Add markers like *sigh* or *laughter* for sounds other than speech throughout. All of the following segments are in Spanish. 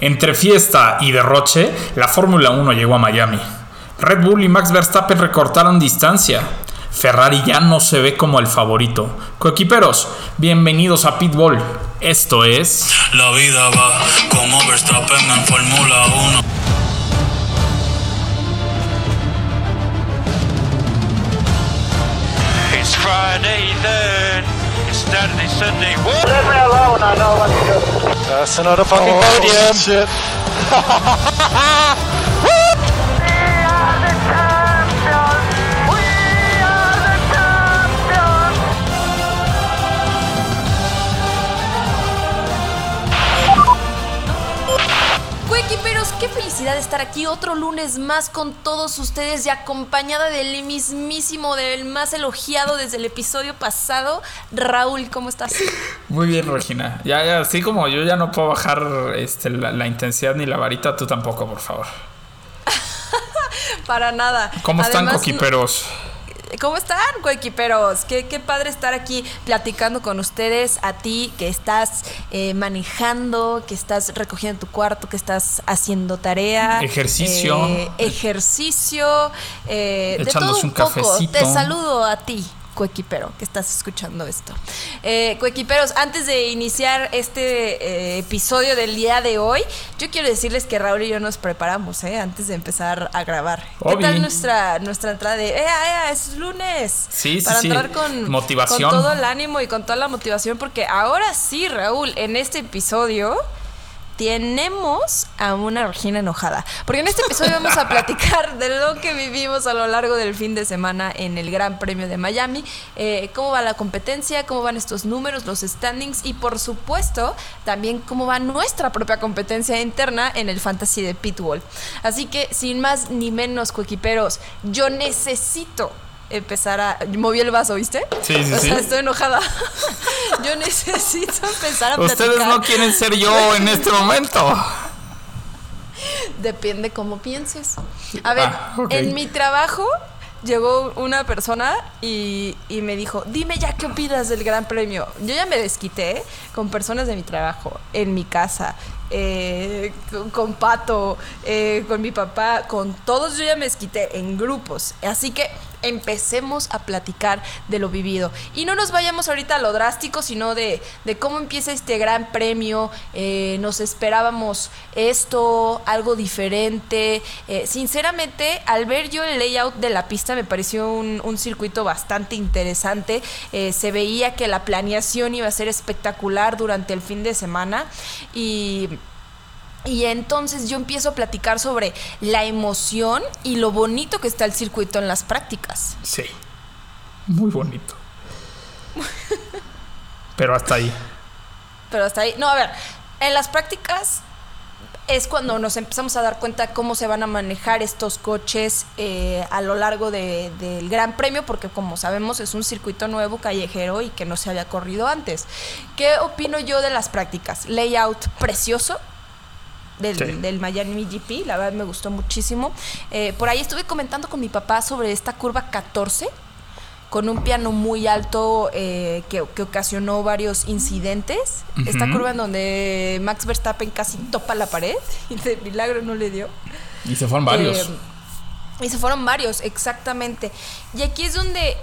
Entre fiesta y derroche, la Fórmula 1 llegó a Miami. Red Bull y Max Verstappen recortaron distancia. Ferrari ya no se ve como el favorito. Coequiperos, bienvenidos a Pitbull. Esto es. La vida va como Verstappen en Fórmula 1. It's Friday. It's Saturday, Sunday. Whoa! Leave me alone, I know what to do. That's another fucking Oh, podium. shit. *laughs* qué felicidad estar aquí otro lunes más con todos ustedes y acompañada del mismísimo, del más elogiado desde el episodio pasado, Raúl, ¿cómo estás? Muy bien, Regina. Ya, ya, así como yo ya no puedo bajar este, la, la intensidad ni la varita, tú tampoco, por favor. *laughs* Para nada. ¿Cómo están, Además, coquiperos? ¿Cómo están, coequiperos? Qué, qué padre estar aquí platicando con ustedes, a ti que estás eh, manejando, que estás recogiendo tu cuarto, que estás haciendo tarea. Ejercicio. eh, ejercicio. eh, de todo un, un poco. cafecito. Te saludo a ti. Coequipero, que estás escuchando esto. Eh, coequiperos, antes de iniciar este eh, episodio del día de hoy, yo quiero decirles que Raúl y yo nos preparamos, ¿eh? Antes de empezar a grabar. ¿Qué Obvio. tal nuestra, nuestra entrada de, ¡Ea, ea! Es lunes! Sí, sí, Para sí. entrar con, Motivación. con todo el ánimo y con toda la motivación, porque ahora sí, Raúl, en este episodio tenemos a una Regina enojada. Porque en este episodio vamos a platicar de lo que vivimos a lo largo del fin de semana en el Gran Premio de Miami, eh, cómo va la competencia, cómo van estos números, los standings y por supuesto también cómo va nuestra propia competencia interna en el Fantasy de Pitbull. Así que sin más ni menos, coequiperos, yo necesito empezar a... Moví el vaso, ¿viste? Sí, sí, o sí. sea, estoy enojada. *laughs* yo necesito empezar a platicar. Ustedes no quieren ser yo en este momento. Depende cómo pienses. A ver, Ah, en mi trabajo llegó una persona y, y me dijo, dime ya qué opinas del Gran Premio. Yo ya me desquité con personas de mi trabajo, en mi casa, eh, con, con Pato, eh, con mi papá, con todos yo ya me desquité en grupos. Así que empecemos a platicar de lo vivido. Y no nos vayamos ahorita a lo drástico, sino de, de cómo empieza este gran premio. Eh, nos esperábamos esto, algo diferente. Eh, sinceramente, al ver yo el layout de la pista, me pareció un, un circuito bastante interesante. Eh, se veía que la planeación iba a ser espectacular durante el fin de semana. Y y entonces yo empiezo a platicar sobre la emoción y lo bonito que está el circuito en las prácticas. Sí. Muy bonito. Pero hasta ahí. Pero hasta ahí, no, a ver, en las prácticas es cuando nos empezamos a dar cuenta cómo se van a manejar estos coches eh, a lo largo de- del Gran Premio, porque como sabemos es un circuito nuevo, callejero y que no se había corrido antes. ¿Qué opino yo de las prácticas? Layout precioso. Del, Sí. del Miami GP, la verdad me gustó muchísimo. Eh, por ahí estuve comentando con mi papá sobre esta curva 14, con un piano muy alto eh, que, que ocasionó varios incidentes. Esta curva en donde Max Verstappen casi topa la pared y de milagro no le dio. Y se fueron varios. Eh, y se fueron varios, exactamente. Y aquí es donde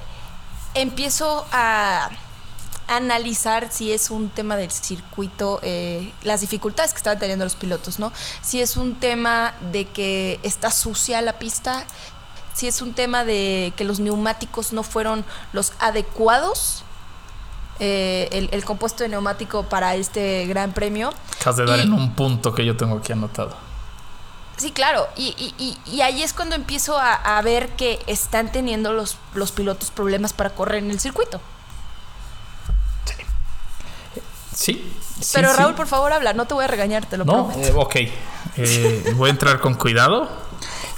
empiezo a analizar si es un tema del circuito, eh, las dificultades que estaban teniendo los pilotos, ¿no? Si es un tema de que está sucia la pista, si es un tema de que los neumáticos no fueron los adecuados, eh, el, el compuesto de neumático para este gran premio. Acabas de dar y- en un punto que yo tengo aquí anotado. Sí, claro. Y, y- y- y ahí es cuando empiezo a, a ver que están teniendo los, los pilotos problemas para correr en el circuito. Sí. sí, Pero sí. Raúl, por favor, habla. No te voy a regañar, te lo No, prometo. eh, ok. Eh, voy a entrar con cuidado.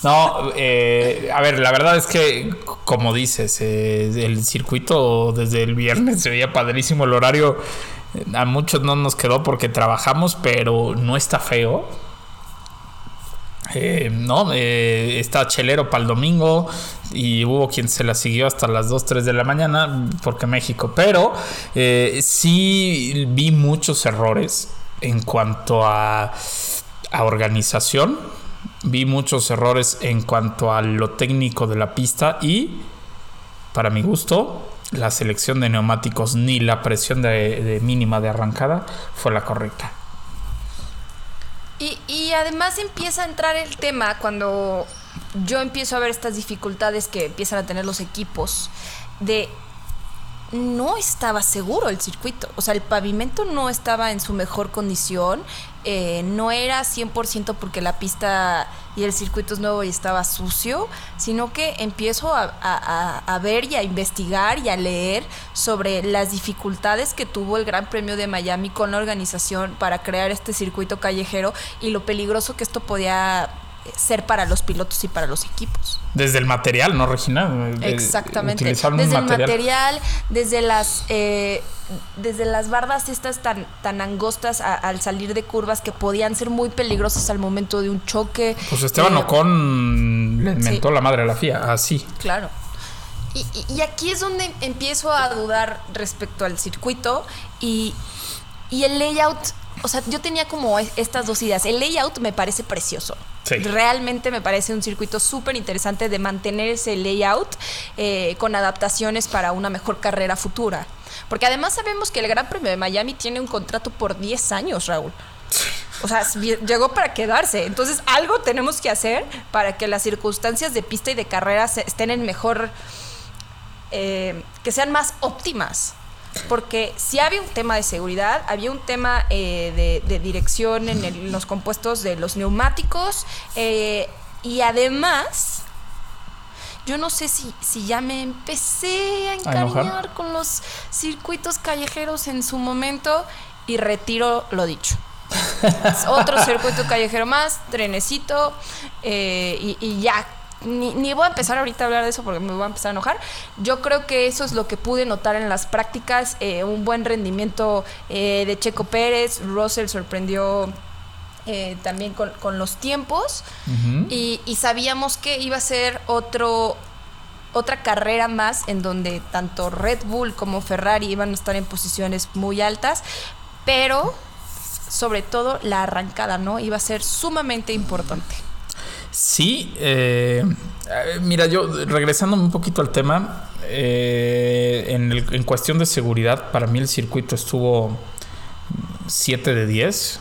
No, eh, a ver, la verdad es que, como dices, eh, el circuito desde el viernes se veía padrísimo. El horario a muchos no nos quedó porque trabajamos, pero no está feo. Eh, no, eh, está chelero para el domingo y hubo quien se la siguió hasta las 2, 3 de la mañana porque México, pero eh, sí vi muchos errores en cuanto a organización, vi muchos errores en cuanto a lo técnico de la pista y, para mi gusto, la selección de neumáticos ni la presión de mínima de arrancada fue la correcta. Y, y además empieza a entrar el tema cuando yo empiezo a ver estas dificultades que empiezan a tener los equipos de no estaba seguro el circuito, o sea, el pavimento no estaba en su mejor condición, eh, no era 100% porque la pista y el circuito es nuevo y estaba sucio, sino que empiezo a, a- a- a ver y a investigar y a leer sobre las dificultades que tuvo el Gran Premio de Miami con la organización para crear este circuito callejero y lo peligroso que esto podía ser para los pilotos y para los equipos. Desde el material, ¿no, Regina? Eh, Exactamente. Desde el material, desde las eh, desde las bardas estas tan, tan angostas a- al salir de curvas que podían ser muy peligrosas al momento de un choque. Pues Esteban Eh, Ocon le sí. mentó la madre a la FIA, así. Claro. Y- y aquí es donde empiezo a dudar respecto al circuito y, y el layout. O sea, yo tenía como es- estas dos ideas. El layout me parece precioso. Sí. Realmente me parece un circuito súper interesante de mantener ese layout eh, con adaptaciones para una mejor carrera futura. Porque además sabemos que el Gran Premio de Miami tiene un contrato por 10 años, Raúl. O sea, llegó para quedarse. Entonces, algo tenemos que hacer para que las circunstancias de pista y de carrera se- estén en mejor. eh, que sean más óptimas. Porque si había un tema de seguridad, había un tema eh, de, de dirección en, el- en los compuestos de los neumáticos. eh, y además, yo no sé si, si ya me empecé a encariñar con los circuitos callejeros en su momento y retiro lo dicho. *laughs* Otro circuito callejero más, trenecito, eh, y, y ya. Ni, ni voy a empezar ahorita a hablar de eso porque me voy a empezar a enojar. Yo creo que eso es lo que pude notar en las prácticas. eh, un buen rendimiento eh, de Checo Pérez. Russell sorprendió eh, también con, con los tiempos. y, y sabíamos que iba a ser otro, otra carrera más en donde tanto Red Bull como Ferrari iban a estar en posiciones muy altas. Pero sobre todo la arrancada, ¿no? Iba a ser sumamente importante. Sí, eh, mira, yo regresando un poquito al tema, eh, en, en cuestión de seguridad, para mí el circuito estuvo 7 de 10.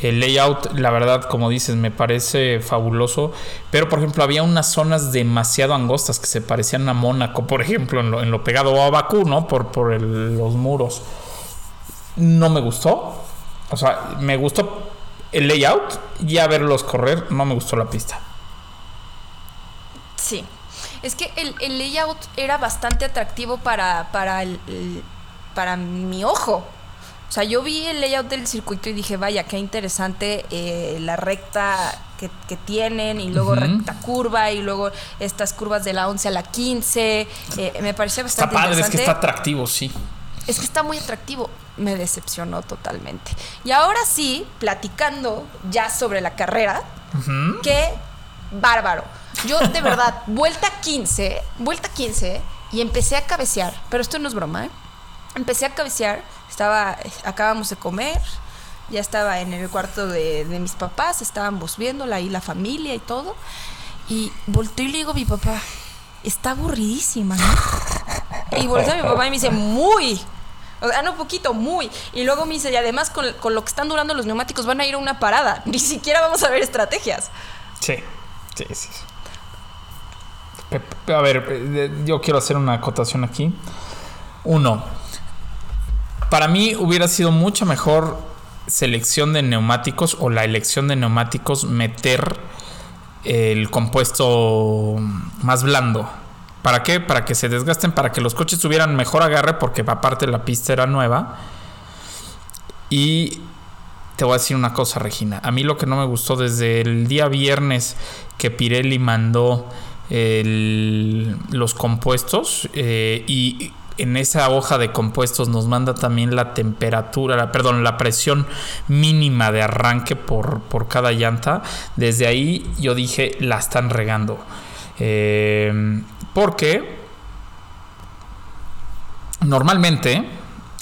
El layout, la verdad, como dices, me parece fabuloso. Pero, por ejemplo, había unas zonas demasiado angostas que se parecían a Mónaco, por ejemplo, en lo, en lo pegado a Bakú, ¿no? Por, por los muros. No me gustó. O sea, me gustó el layout y a verlos correr, no me gustó la pista. Sí. Es que el, el layout era bastante atractivo para, para, el, el- para mi ojo. O sea, yo vi el layout del circuito y dije, vaya, qué interesante eh, la recta que, que tienen y luego recta curva y luego estas curvas de la 11 a la 15. eh, me parecía Está bastante padre, es que está atractivo, sí. Es que está muy atractivo. Me decepcionó totalmente. Y ahora sí, platicando ya sobre la carrera, qué bárbaro. Yo de verdad, *laughs* vuelta 15, vuelta 15 y empecé a cabecear, pero esto no es broma, ¿eh? Empecé a cabecear, estaba, acabamos de comer, ya estaba en el cuarto de, de mis papás, estábamos viéndola ahí la familia y todo, y volteo y le digo a mi papá, está aburridísima, ¿no? *laughs* Y volteo a mi papá y me dice, muy. O sea, no poquito, muy. Y luego me dice, y además con, con lo que están durando los neumáticos van a ir a una parada. *laughs* Ni siquiera vamos a ver estrategias. Sí, sí, sí. A ver, yo quiero hacer una acotación aquí. Uno, para mí hubiera sido mucho mejor selección de neumáticos o la elección de neumáticos meter el compuesto más blando. ¿Para qué? Para que se desgasten, para que los coches tuvieran mejor agarre, porque aparte la pista era nueva. Y te voy a decir una cosa, Regina. A mí lo que no me gustó desde el día viernes que Pirelli mandó los compuestos eh, y en esa hoja de compuestos nos manda también la temperatura, la, perdón, la presión mínima de arranque por, por cada llanta. Desde ahí yo dije, la están regando. Eh, porque normalmente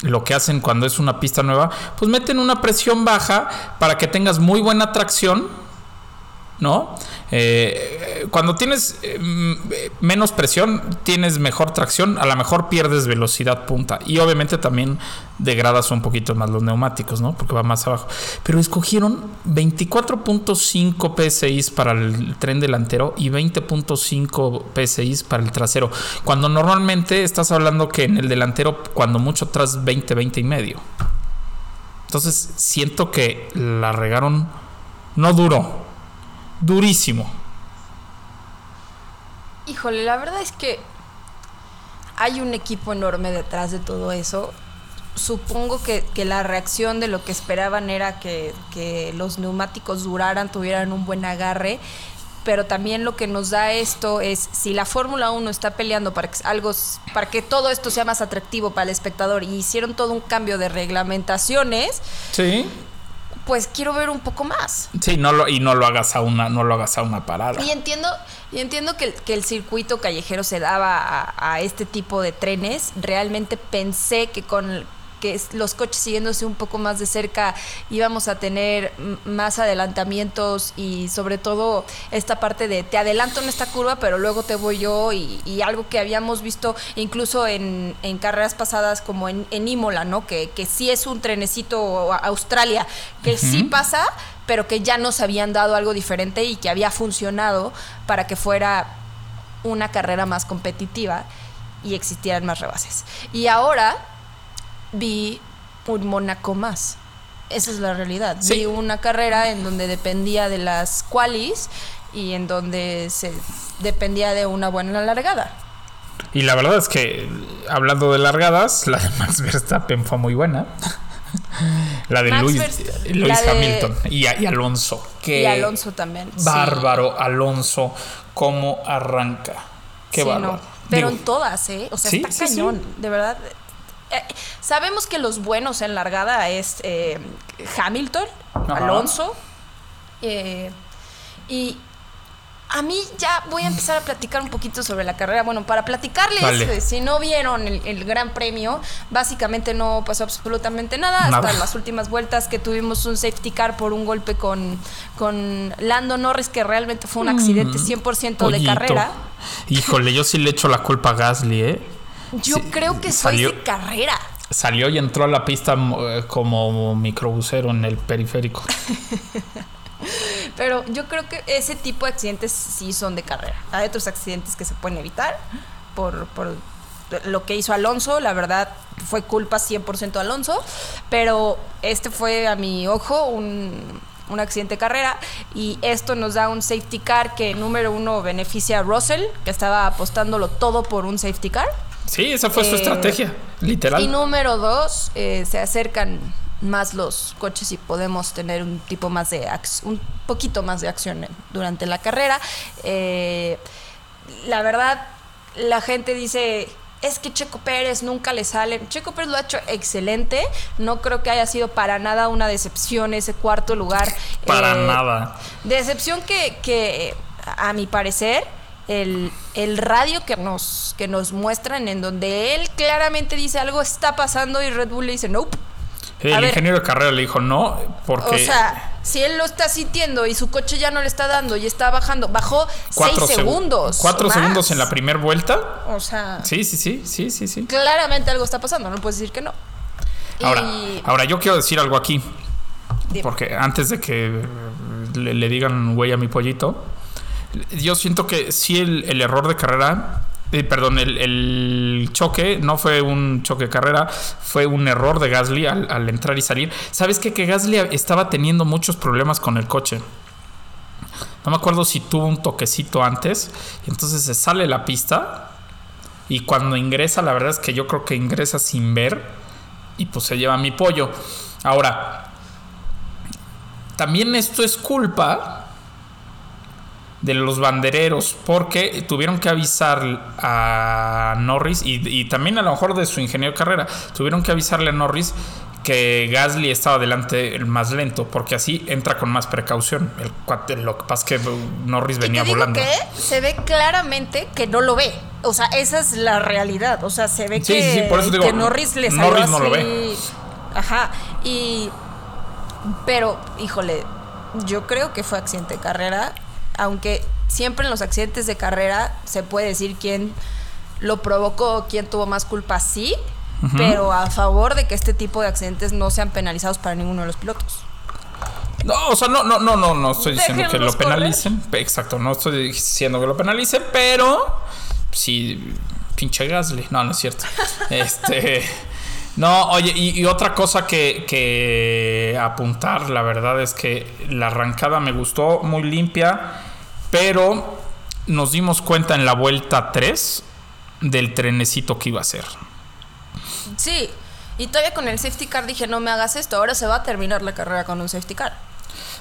lo que hacen cuando es una pista nueva, pues meten una presión baja para que tengas muy buena tracción, ¿no? Eh, cuando tienes eh, menos presión, tienes mejor tracción, a lo mejor pierdes velocidad punta y obviamente también degradas un poquito más los neumáticos, ¿no? Porque va más abajo. Pero escogieron 24.5 PSI para el tren delantero y 20.5 PSI para el trasero. Cuando normalmente estás hablando que en el delantero, cuando mucho tras 20, 20 y medio. Entonces siento que la regaron no duro, durísimo. Híjole, la verdad es que hay un equipo enorme detrás de todo eso. Supongo que, que la reacción de lo que esperaban era que, que los neumáticos duraran, tuvieran un buen agarre pero también lo que nos da esto es si la Fórmula 1 está peleando para que algo para que todo esto sea más atractivo para el espectador y hicieron todo un cambio de reglamentaciones. Sí. Pues quiero ver un poco más. Sí, no lo, y no lo hagas a una, no lo hagas a una parada. Y entiendo, y entiendo que, el- que el circuito callejero se daba a, a este tipo de trenes. Realmente pensé que con que los coches siguiéndose un poco más de cerca íbamos a tener más adelantamientos y sobre todo esta parte de te adelanto en esta curva pero luego te voy yo y, y algo que habíamos visto incluso en, en carreras pasadas como en, en Imola, ¿no? Que, que sí es un trenecito a Australia, que sí pasa pero que ya nos habían dado algo diferente y que había funcionado para que fuera una carrera más competitiva y existieran más rebases. Y ahora vi un Mónaco más. Esa es la realidad. Sí. Vi una carrera en donde dependía de las qualis y en donde se dependía de una buena largada. Y la verdad es que, hablando de largadas, la de Max Verstappen fue muy buena. La de Max Luis, Verst- Luis la de- Hamilton y, y Alonso. Qué y Alonso también. sí. Bárbaro Alonso, cómo arranca. Qué Sí, bárbaro. no. Pero Digo, en todas, ¿eh? O sea, Sí, está cañón, de verdad. Eh, sabemos que los buenos en largada es eh, Hamilton, Ajá. Alonso. eh, y a mí ya voy a empezar a platicar un poquito sobre la carrera. Bueno, para platicarles, Dale. eh, si no vieron el, el Gran Premio, básicamente no pasó absolutamente nada. Hasta las últimas vueltas que tuvimos un safety car por un golpe con, con Lando Norris, que realmente fue un accidente 100% de pollito. carrera. Híjole, yo sí le echo la culpa a Gasly, ¿eh? Yo Sí, creo que salió- de carrera. Salió y entró a la pista eh, como microbusero en el periférico. *laughs* Pero yo creo que ese tipo de accidentes sí son de carrera. Hay otros accidentes que se pueden evitar por, por lo que hizo Alonso. La verdad fue culpa 100% de Alonso. Pero este fue a mi ojo un, un accidente de carrera. Y esto nos da un safety car que número uno beneficia a Russell, que estaba apostándolo todo por un safety car. Sí, esa fue su Eh, estrategia, literal. Y número dos, eh, se acercan más los coches y podemos tener un tipo más de un poquito más de acción durante la carrera. Eh, la verdad, la gente dice es que Checo Pérez nunca le sale. Checo Pérez lo ha hecho excelente. No creo que haya sido para nada una decepción ese cuarto lugar. Para Eh, nada. Decepción que, que, a mi parecer, el, el radio que nos, que nos muestran, en donde él claramente dice algo está pasando y Red Bull le dice nope. El a ver. ingeniero de carrera le dijo no, porque O sea, si él lo está sintiendo y su coche ya no le está dando y está bajando, bajó cuatro seis segu- segundos. Cuatro más. segundos en la primera vuelta. O sea, Sí, sí, sí, sí, sí, sí. claramente algo está pasando, no puedes decir que no. Ahora, Y- ahora yo quiero decir algo aquí. Dime. Porque antes de que le, le digan güey a mi pollito, yo siento que sí el, error de carrera, eh, perdón, el, el choque no fue un choque de carrera, fue un error de Gasly al, al entrar y salir. ¿Sabes qué? Que Gasly estaba teniendo muchos problemas con el coche. No me acuerdo si tuvo un toquecito antes. Entonces se sale la pista. Y cuando ingresa, la verdad es que yo creo que ingresa sin ver. Y pues se lleva mi pollo. Ahora, también esto es culpa de los bandereros porque tuvieron que avisar a Norris y, y también a lo mejor de su ingeniero de carrera tuvieron que avisarle a Norris que Gasly estaba delante el más lento, porque así entra con más precaución. El lo que pasa es que Norris venía volando. que se ve claramente que no lo ve. O sea, esa es la realidad. O sea, se ve Sí, que, sí, sí, por eso digo, que Norris le salió Norris no lo así. Ajá. Y. Pero, híjole, yo creo que fue accidente de carrera. Aunque siempre en los accidentes de carrera se puede decir quién lo provocó, quién tuvo más culpa, sí. Pero a favor de que este tipo de accidentes no sean penalizados para ninguno de los pilotos. No, o sea, no, no, no, no, no estoy diciendo que lo correr. penalicen. Exacto, no estoy diciendo que lo penalicen, pero sí, pinche Gasly. No, no es cierto. *laughs* este. No, oye, y, y otra cosa que, que apuntar, la verdad es que la arrancada me gustó, muy limpia, pero nos dimos cuenta en la vuelta 3 del trenecito que iba a ser. Sí, y todavía con el safety car dije, no me hagas esto, ahora se va a terminar la carrera con un safety car.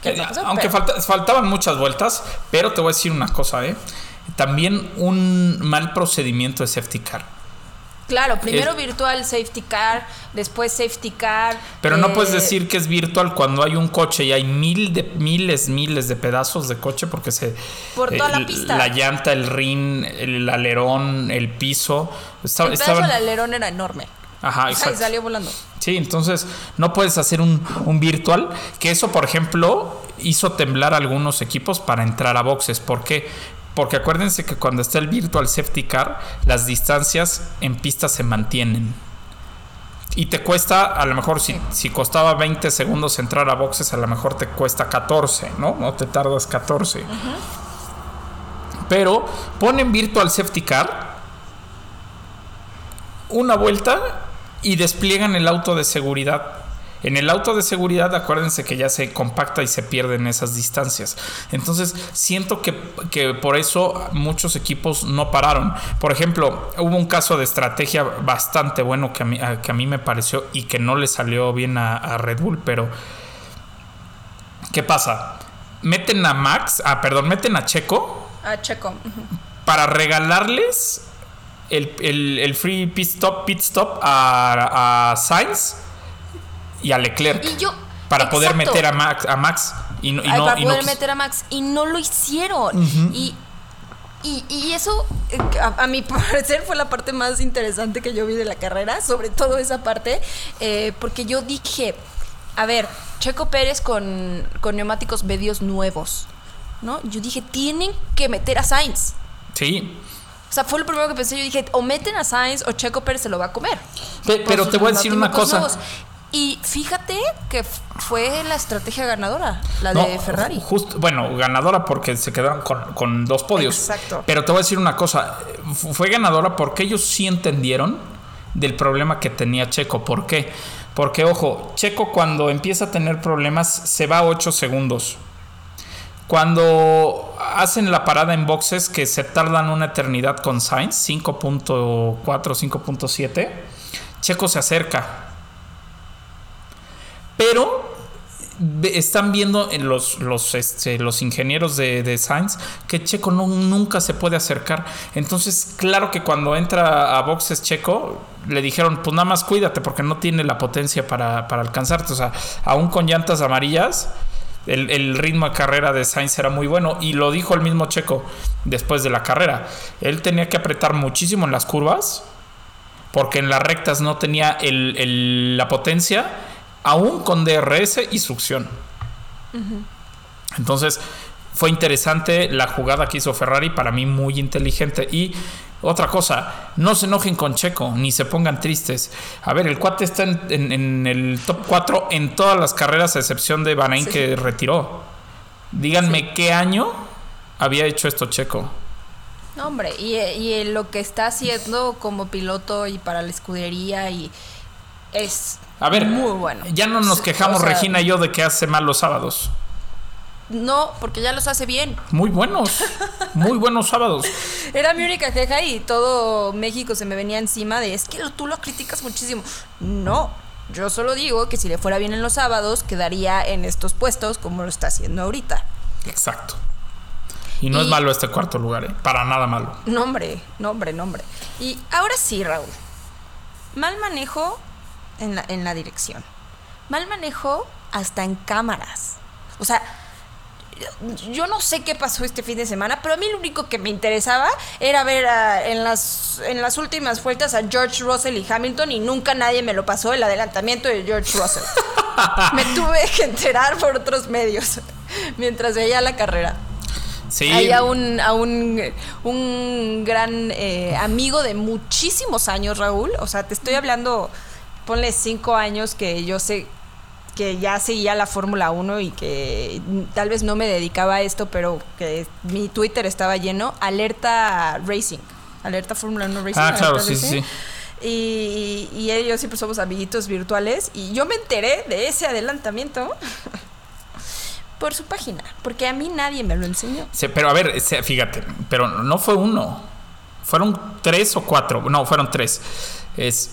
¿Qué Eh, pasó? Aunque Pero- falta- faltaban muchas vueltas, pero te voy a decir una cosa, ¿eh? También un mal procedimiento de safety car. Claro, primero es- virtual safety car, después safety car. Pero no eh, puedes decir que es virtual cuando hay un coche y hay mil de, miles, miles de pedazos de coche porque se... Por toda la pista. La llanta, el rin, el alerón, el piso. El pedazo del alerón era enorme. Ajá, Ay, exacto. salió volando. Sí, entonces no puedes hacer un, un virtual. Que eso, por ejemplo, hizo temblar a algunos equipos para entrar a boxes. ¿Por qué? Porque acuérdense que cuando está el virtual safety car, las distancias en pista se mantienen. Y te cuesta, a lo mejor si, si costaba 20 segundos entrar a boxes, a lo mejor te cuesta 14, ¿no? No te tardas 14. Pero ponen virtual safety car una vuelta y despliegan el auto de seguridad. En el auto de seguridad, acuérdense que ya se compacta y se pierden esas distancias. Entonces, siento que, que por eso muchos equipos no pararon. Por ejemplo, hubo un caso de estrategia bastante bueno que a mí, a- que a mí me pareció y que no le salió bien a, a Red Bull, pero ¿qué pasa? Meten a Max, ah, perdón, meten a Checo Ah, Checo. para regalarles el, el- el free pit stop, pit stop a, a Sainz y a Leclerc. Y yo- para poder meter a Max, a Max y no, y Ay, no- para y poder quis- meter a Max. Y no lo hicieron. y, y, y eso, eh, a, a mi *laughs* parecer, fue la parte más interesante que yo vi de la carrera. Sobre todo esa parte. eh, porque yo dije, a ver, Checo Pérez con, con neumáticos medios nuevos. ¿No? Yo dije, tienen que meter a Sainz. Sí. O sea, fue lo primero que pensé. Yo dije, o meten a Sainz o Checo Pérez se lo va a comer. Pe- pero te voy a decir una cosa. nuevos. Y fíjate que fue la estrategia ganadora, la No, de Ferrari. Justo, bueno, ganadora porque se quedaron con, con dos podios. Exacto. Pero te voy a decir una cosa. fu- Fue ganadora porque ellos sí entendieron del problema que tenía Checo. ¿Por qué? Porque, ojo, Checo cuando empieza a tener problemas se va a 8 segundos. Cuando hacen la parada en boxes que se tardan una eternidad con Sainz, 5.4, 5.7, Checo se acerca. Pero están viendo en los, los, este, los ingenieros de, de Sainz que Checo no- nunca se puede acercar. Entonces, claro que cuando entra a boxes Checo, le dijeron, pues nada más cuídate porque no tiene la potencia para, para alcanzarte. O sea, aún con llantas amarillas, el, el ritmo de carrera de Sainz era muy bueno. Y lo dijo el mismo Checo después de la carrera. Él tenía que apretar muchísimo en las curvas porque en las rectas no tenía el- el- la potencia, aún con DRS y succión. Entonces, fue interesante la jugada que hizo Ferrari, para mí muy inteligente. Y otra cosa, no se enojen con Checo, ni se pongan tristes. A ver, el cuate está en, en- en el top 4 en todas las carreras, a excepción de Bahrein Sí. que retiró. Díganme qué año había hecho esto Checo. No, hombre, y, y lo que está haciendo como piloto y para la escudería y es A ver, muy bueno. ya no nos O quejamos sea, Regina y yo de que hace mal los sábados. No, porque ya los hace bien. Muy buenos, muy buenos sábados. *laughs* Era mi única queja y todo México se me venía encima de es que tú lo criticas muchísimo. No, yo solo digo que si le fuera bien en los sábados, quedaría en estos puestos como lo está haciendo ahorita. Exacto. Y no Y- es malo este cuarto lugar, ¿eh? para nada malo. Nombre, nombre, nombre. Y ahora sí, Raúl. Mal manejo en la, en la dirección. mal manejo hasta en cámaras. O sea, yo no sé qué pasó este fin de semana, pero a mí lo único que me interesaba era ver a- en, las, en las últimas vueltas a George Russell y Hamilton y nunca nadie me lo pasó el adelantamiento de George Russell. *laughs* me tuve que enterar por otros medios mientras veía la carrera. Sí. Hay a un, a un, un gran eh, amigo de muchísimos años, Raúl. O sea, te estoy hablando, ponle cinco años que yo sé que ya seguía la Fórmula 1 y que tal vez no me dedicaba a esto, pero que mi Twitter estaba lleno. Alerta Racing. Alerta Fórmula 1 Racing. Ah, claro, sí, sí. Y, y él y yo siempre somos amiguitos virtuales. Y yo me enteré de ese adelantamiento *laughs* por su página, porque a mí nadie me lo enseñó. Sí, pero a ver, fíjate, pero no fue uno. Fueron tres o cuatro. No, fueron tres. Es.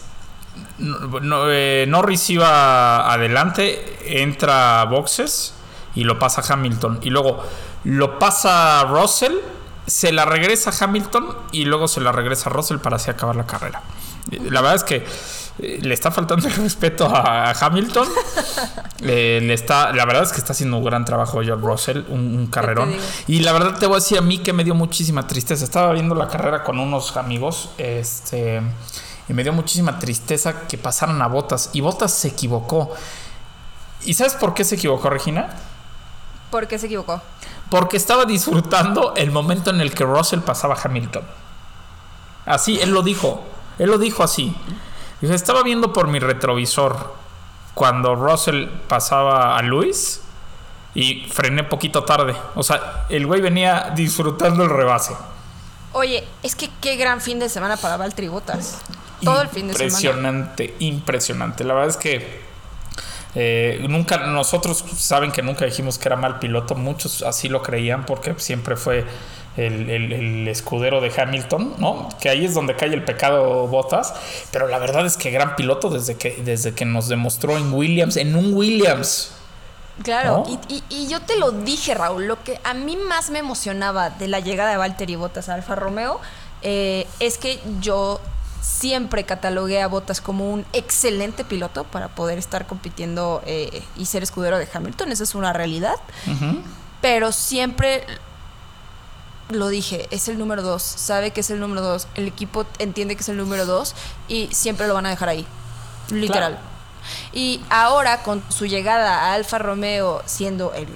No, no, eh, Norris iba adelante, entra a boxes y lo pasa Hamilton. Y luego lo pasa Russell, se la regresa a Hamilton y luego se la regresa a Russell para así acabar la carrera. La verdad es que eh, le está faltando *laughs* el respeto a, Hamilton. *laughs* Eh, le está, la verdad es que está haciendo un gran trabajo George Russell, un, un carrerón. Y la verdad te voy a decir a mí que me dio muchísima tristeza. Estaba viendo la carrera con unos amigos, este, y me dio muchísima tristeza que pasaran a Botas. Y Botas se equivocó. ¿Y sabes por qué se equivocó, Regina? ¿Por qué se equivocó? Porque estaba disfrutando el momento en el que Russell pasaba a Hamilton. Así, él lo dijo. Él lo dijo así. Dijo, estaba viendo por mi retrovisor cuando Russell pasaba a Luis y frené poquito tarde. O sea, el güey venía disfrutando el rebase. Oye, es que qué gran fin de semana para Valtteri Bottas. Todo el fin de semana. Impresionante, impresionante. La verdad es que eh, nunca, nosotros saben que nunca dijimos que era mal piloto. Muchos así lo creían porque siempre fue el, el- el escudero de Hamilton, ¿no? Que ahí es donde cae el pecado Botas. Pero la verdad es que gran piloto desde que, desde que nos demostró en Williams, en un Williams. Claro, ¿No? y, y- y yo te lo dije, Raúl, lo que a mí más me emocionaba de la llegada de Valtteri Bottas a Alfa Romeo eh, es que yo siempre catalogué a Bottas como un excelente piloto para poder estar compitiendo eh, y ser escudero de Hamilton, esa es una realidad, pero siempre lo dije, es el número dos, sabe que es el número dos, el equipo entiende que es el número dos y siempre lo van a dejar ahí, literal. Claro. Y ahora con su llegada a Alfa Romeo siendo el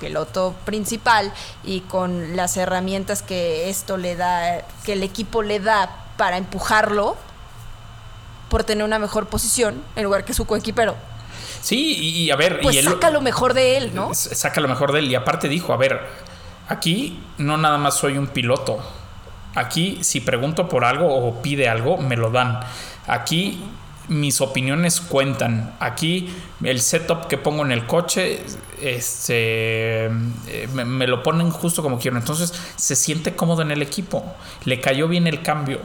piloto principal y con las herramientas que esto le da, que el equipo le da para empujarlo por tener una mejor posición en lugar que su coequipero, Sí, y, y a ver, pues y él, saca lo mejor de él, ¿no? Saca lo mejor de él. Y aparte dijo, a ver, aquí no nada más soy un piloto. Aquí si pregunto por algo o pide algo, me lo dan. Aquí mis opiniones cuentan. Aquí el setup que pongo en el coche, este, eh, me, me lo ponen justo como quiero. Entonces se siente cómodo en el equipo. Le cayó bien el cambio.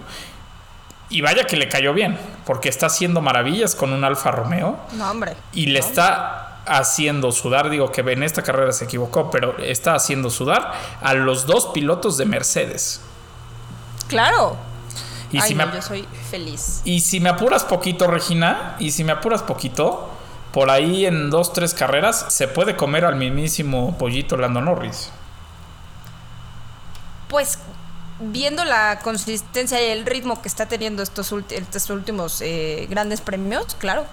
Y vaya que le cayó bien, porque está haciendo maravillas con un Alfa Romeo No, hombre. y le está haciendo sudar, digo que en esta carrera se equivocó, pero está haciendo sudar a los dos pilotos de Mercedes. Claro. Y, Ay, si, no, me, yo soy feliz. y si me apuras poquito, Regina, y si me apuras poquito, por ahí en dos, tres carreras se puede comer al mismísimo pollito Lando Norris. Pues viendo la consistencia y el ritmo que está teniendo estos, estos últimos eh, grandes premios, claro,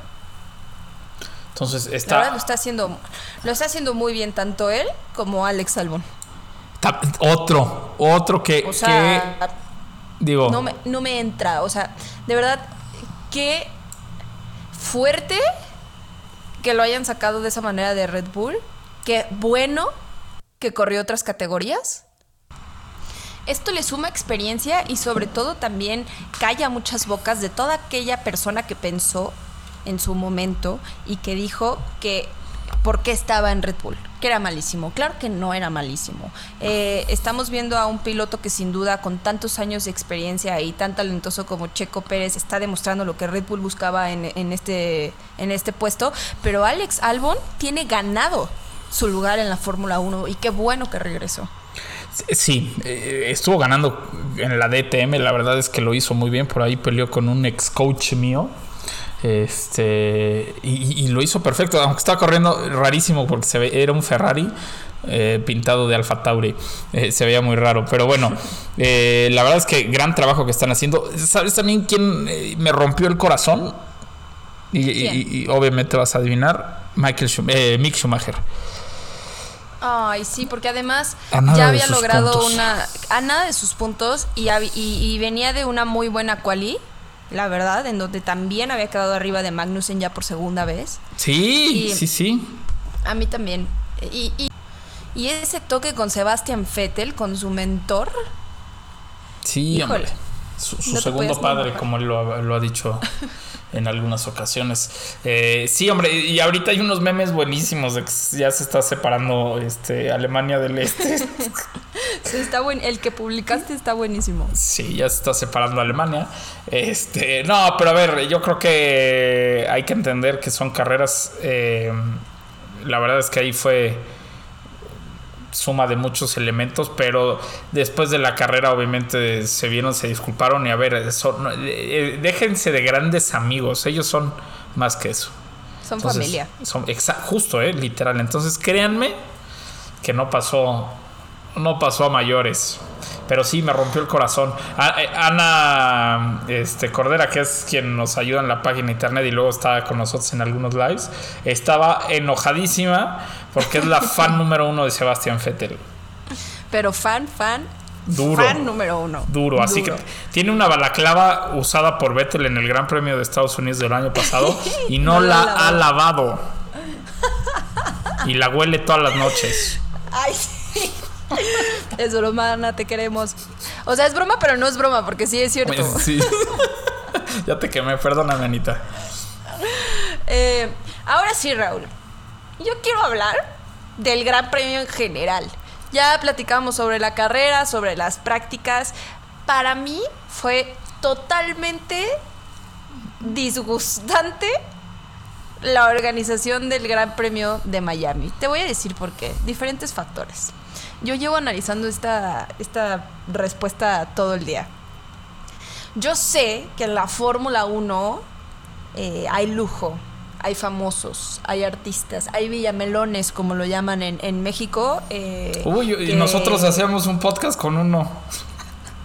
Entonces la verdad está, lo está haciendo, lo está haciendo muy bien tanto él como Alex Albon. otro, otro que, O sea, que no me, no me entra, o sea, de verdad, qué fuerte que lo hayan sacado de esa manera de Red Bull, qué bueno que corrió otras categorías. Esto le suma experiencia y sobre todo también calla muchas bocas de toda aquella persona que pensó en su momento y que dijo que por qué estaba en Red Bull, que era malísimo. Claro que no era malísimo. Eh, estamos viendo a un piloto que sin duda con tantos años de experiencia y tan talentoso como Checo Pérez está demostrando lo que Red Bull buscaba en, este, en este puesto, pero Alex Albon tiene ganado su lugar en la Fórmula 1 y qué bueno que regresó. Sí, eh, estuvo ganando en la DTM, la verdad es que lo hizo muy bien, por ahí peleó con un ex coach mío, Este, y, y lo hizo perfecto, aunque estaba corriendo rarísimo porque se ve, era un Ferrari. eh, pintado de Alfa Tauri Eh, se veía muy raro pero bueno *laughs* eh, la verdad es que gran trabajo que están haciendo sabes también quién me rompió el corazón y, y- ¿Quién? y obviamente vas a adivinar Michael Schum- eh, Mick Schumacher Ay, sí, porque además ya había logrado puntos. una. A nada de sus puntos y, y venía de una muy buena quali, la verdad, en donde también había quedado arriba de Magnussen ya por segunda vez. sí Y- sí sí A mí también. Y, y, y ese toque con Sebastian Vettel, con su mentor. Sí, Híjole. hombre. Su, su No te segundo padre, como él lo, ha- lo ha dicho en algunas ocasiones. Eh, sí, hombre, y ahorita hay unos memes buenísimos de que ya se está separando este, Alemania del Este. *laughs* *laughs* Sí, está buen, el que publicaste está buenísimo. sí, ya se está separando Alemania. Este, no, pero a ver, yo creo que hay que entender que son carreras. eh, la verdad es que ahí fue suma de muchos elementos, pero después de la carrera obviamente se vieron, se disculparon y a ver, son- eh, déjense de grandes amigos, ellos son más que eso. Son Entonces, familia. Son justo, eh, literal. Entonces créanme que no pasó, no pasó a mayores. Pero sí me rompió el corazón. Eh, Ana este, Cordera, que es quien nos ayuda en la página de internet y luego está con nosotros en algunos lives, estaba enojadísima porque es la *laughs* fan número uno de Sebastián Vettel. Pero fan, fan. Duro. Fan número uno. Duro, así Duro. que tiene una balaclava usada por Vettel en el Gran Premio de Estados Unidos del año pasado y no, *laughs* No la la ha lavado. *laughs* Y la huele todas las noches. Ay, sí. *laughs* Eso, Romana, te queremos. O sea, es broma, pero no es broma, porque sí es cierto. Sí. *laughs* ya te quemé, perdóname, Anita. Eh, ahora sí, Raúl. Yo quiero hablar del Gran Premio en general. Ya platicamos sobre la carrera, sobre las prácticas. Para mí fue totalmente disgustante la organización del Gran Premio de Miami. Te voy a decir por qué. Diferentes factores. Yo llevo analizando esta, esta respuesta todo el día. Yo sé que en la Fórmula 1 eh, hay lujo, hay famosos, hay artistas, hay villamelones, como lo llaman en, en México. eh, Uy, y nosotros hacíamos un podcast con uno.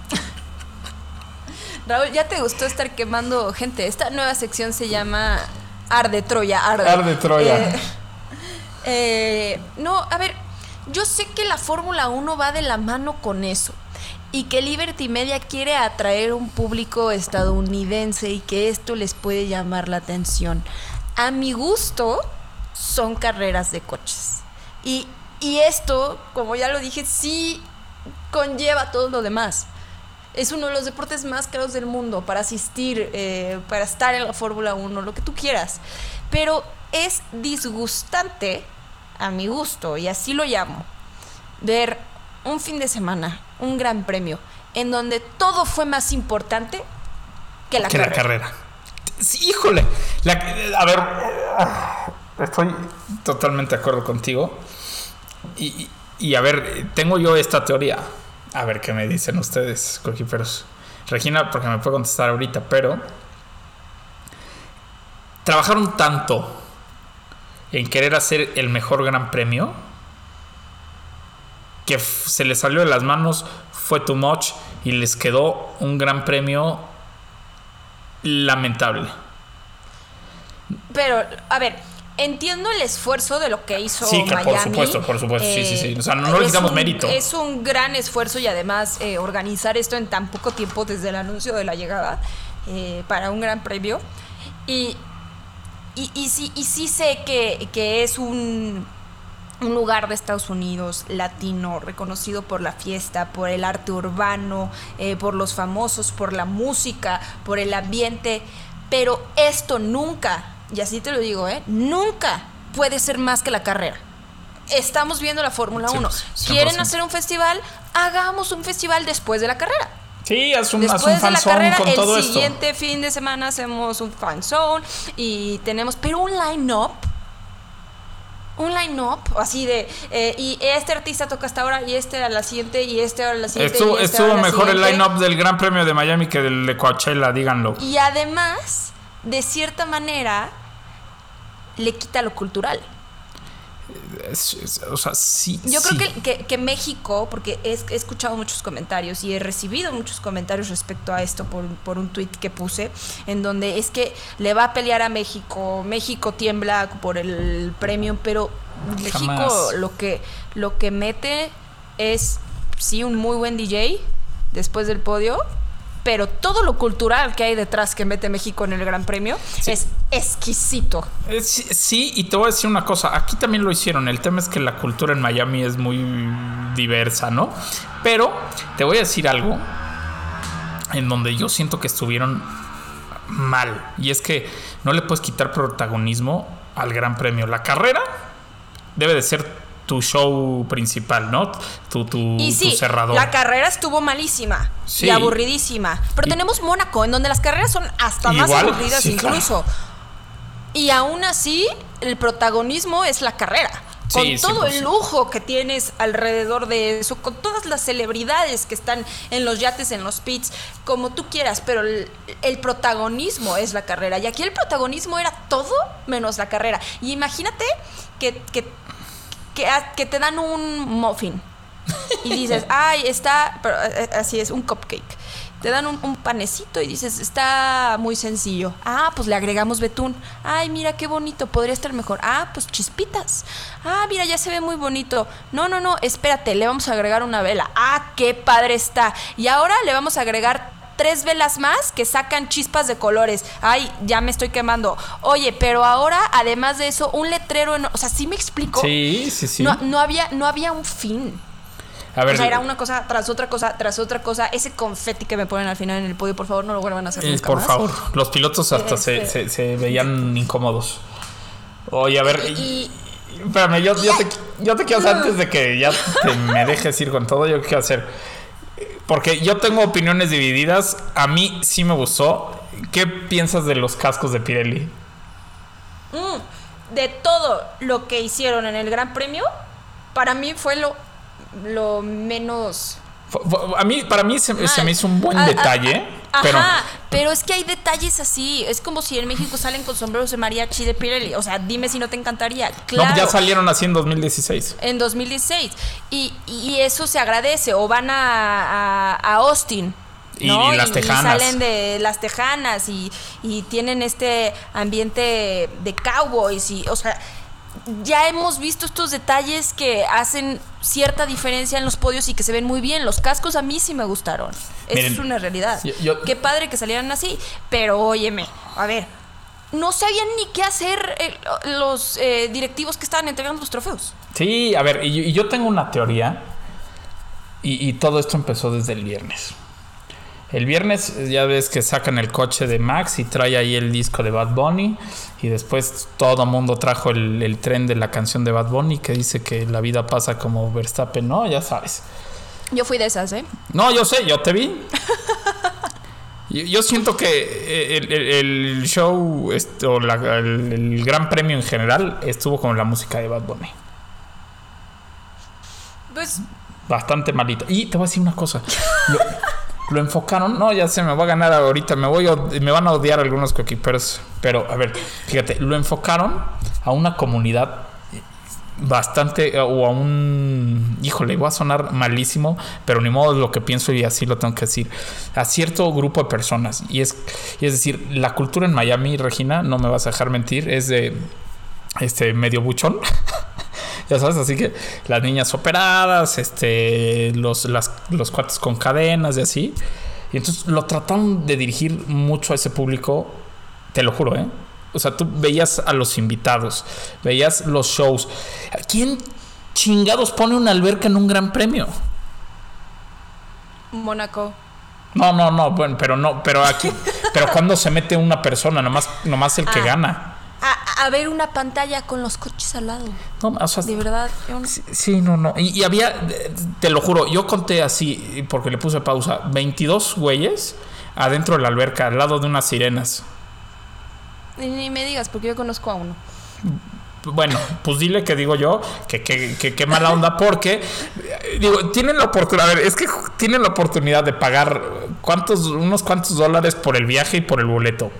*laughs* Raúl, ¿ya te gustó estar quemando gente? Esta nueva sección se llama Arde Troya, Arde. Arde Troya. Eh, *laughs* eh, no, a ver, yo sé que la Fórmula 1 va de la mano con eso. Y que Liberty Media quiere atraer un público estadounidense y que esto les puede llamar la atención. A mi gusto, son carreras de coches. Y, y esto, como ya lo dije, sí conlleva todo lo demás. Es uno de los deportes más caros del mundo para asistir, eh, para estar en la Fórmula 1, lo que tú quieras. Pero es disgustante, a mi gusto, y así lo llamo, ver un fin de semana, un gran premio, en donde todo fue más importante que la que carrera. la carrera. Sí, híjole. La- a ver, estoy totalmente de acuerdo contigo. Y, y- a ver, tengo yo esta teoría. A ver qué me dicen ustedes, coequiperos. Regina, porque me puede contestar ahorita, pero trabajaron tanto en querer hacer el mejor gran premio que se les salió de las manos, fue too much y les quedó un gran premio lamentable. Pero, a ver, entiendo el esfuerzo de lo que hizo Sí, por Miami. supuesto, por supuesto, sí, sí, sí. O sea, no- no le es quitamos un- mérito. Es un gran esfuerzo y además eh, organizar esto en tan poco tiempo desde el anuncio de la llegada eh, para un gran premio. Y, y, y sí, y sí sé que, que es un, un lugar de Estados Unidos latino, reconocido por la fiesta, por el arte urbano, eh, por los famosos, por la música, por el ambiente. Pero esto nunca, y así te lo digo, ¿eh? nunca puede ser más que la carrera. Estamos viendo la Fórmula Sí, 1. pues, 100%. ¿Quieren hacer un festival? Hagamos un festival después de la carrera. Sí, haz un, haz Después un de la carrera, con el todo esto. siguiente fin de semana hacemos un fan zone y tenemos, pero un line-up, un line-up así de, eh, y este artista toca hasta ahora y este a la siguiente y este a la siguiente. Estuvo, y este estuvo mejor el line-up del Gran Premio de Miami que del de Coachella, díganlo. Y además de cierta manera le quita lo cultural. Es- es- o sea, sí. Yo sí. creo que, que- que México, porque he, he escuchado muchos comentarios y he recibido muchos comentarios respecto a esto por, por un tweet que puse, en donde es que le va a pelear a México, México tiembla por el premio, pero México lo que, lo que mete es, sí, un muy buen DJ después del podio. Pero todo lo cultural que hay detrás que mete México en el Gran Premio Sí. es exquisito. Eh, Sí, sí, y te voy a decir una cosa, aquí también lo hicieron, el tema es que la cultura en Miami es muy diversa, ¿no? Pero te voy a decir algo en donde yo siento que estuvieron mal, y es que no le puedes quitar protagonismo al Gran Premio. La carrera debe de ser tu show principal, ¿no? Tu, tu, Y tu sí, cerrador. la carrera estuvo malísima Sí. y aburridísima. Pero Y- tenemos Mónaco, en donde las carreras son hasta más aburridas sí, claro. incluso. Y aún así, el protagonismo es la carrera. Con todo el 100%. lujo que tienes alrededor de eso, con todas las celebridades que están en los yates, en los pits, como tú quieras, pero el, el protagonismo es la carrera. Y aquí el protagonismo era todo menos la carrera. Y imagínate que, que, que, a- que te dan un muffin y dices, *laughs* ay, está, pero, eh, así es, un cupcake. Te dan un, un panecito y dices, está muy sencillo. Ah, pues le agregamos betún. Ay, mira qué bonito, podría estar mejor. Ah, pues chispitas. Ah, mira, ya se ve muy bonito. No, no, no, espérate, le vamos a agregar una vela. Ah, qué padre está. Y ahora le vamos a agregar tres velas más que sacan chispas de colores. Ay, ya me estoy quemando. Oye, pero ahora, además de eso, un letrero, en- o sea, ¿sí me explico? Sí, sí, sí. No, no había, no había un fin. a ver, o sea, era una cosa tras otra cosa, tras otra cosa. Ese confeti que me ponen al final en el podio, por favor, no lo vuelvan a hacer Eh, nunca por más. favor, los pilotos hasta se, Este- se- se veían incómodos. Oye, a ver, Y- espérame, yo, yo te, yo te quiero hacer antes de que ya te me dejes ir con todo, yo quiero hacer. Porque yo tengo opiniones divididas. A mí sí me gustó. ¿Qué piensas de los cascos de Pirelli? de todo lo que hicieron en el Gran Premio, para mí fue lo, lo menos. A mí, para mí se, se me hizo un buen detalle. Pero Ajá, pero es que hay detalles así. Es como si en México salen con sombreros de mariachi de Pirelli. O sea, dime si no te encantaría. Claro. no, ya salieron así en 2016. en 2016. Y, y eso se agradece. O van a, a, a Austin. Y- ¿no? y las Tejanas. salen de las tejanas y, y tienen este ambiente de cowboys. Y, o sea, ya hemos visto estos detalles que hacen cierta diferencia en los podios y que se ven muy bien. Los cascos a mí sí me gustaron. Eso Miren, es una realidad. yo- yo- Qué padre que salieran así. Pero óyeme, a ver. No sabían ni qué hacer eh, los eh, directivos que estaban entregando los trofeos. Sí, a ver, y, y yo tengo una teoría. Y, y todo esto empezó desde el viernes. El viernes eh, ya ves que sacan el coche de Max y trae ahí el disco de Bad Bunny. Y después todo mundo trajo el, el tren de la canción de Bad Bunny que dice que la vida pasa como Verstappen, ¿no? Ya sabes. Yo fui de esas, ¿eh? No, yo sé, yo te vi. Yo, yo siento que eh, el, el- el show, este, o la- el, gran premio en general, estuvo con la música de Bad Bunny. Pues Bastante malita. Y te voy a decir una cosa. *laughs* lo enfocaron. No, ya se me va a ganar ahorita. Me voy me van a odiar algunos coequiperos. Pero, a ver, fíjate, lo enfocaron a una comunidad bastante. O a un. Híjole, voy a sonar malísimo. Pero ni modo es lo que pienso y así lo tengo que decir. A cierto grupo de personas. Y es, y es decir, la cultura en Miami, Regina, no me vas a dejar mentir, es de. Este medio buchón. *laughs* Ya sabes, así que las niñas operadas, este, los, las, los cuates con cadenas y así. Y entonces lo trataron de dirigir mucho a ese público, te lo juro, ¿eh? O sea, tú veías a los invitados, veías los shows. ¿Quién chingados pone una alberca en un gran premio? Mónaco. No, no, no, bueno, pero no, pero aquí, pero cuando se mete una persona, nomás, nomás el que Ah. gana. A, a ver una pantalla con los coches al lado. No, o sea, De verdad. yo no- Sí, sí, no, no. Y, y había, te lo juro, yo conté así, porque le puse pausa, 22 güeyes adentro de la alberca, al lado de unas sirenas. Ni, ni me digas, porque yo conozco a uno. Bueno, pues dile que digo yo que que- que- qué mala onda, porque digo, tienen la oportunidad, a ver, es que tienen la oportunidad de pagar cuántos, unos cuantos dólares por el viaje y por el boleto.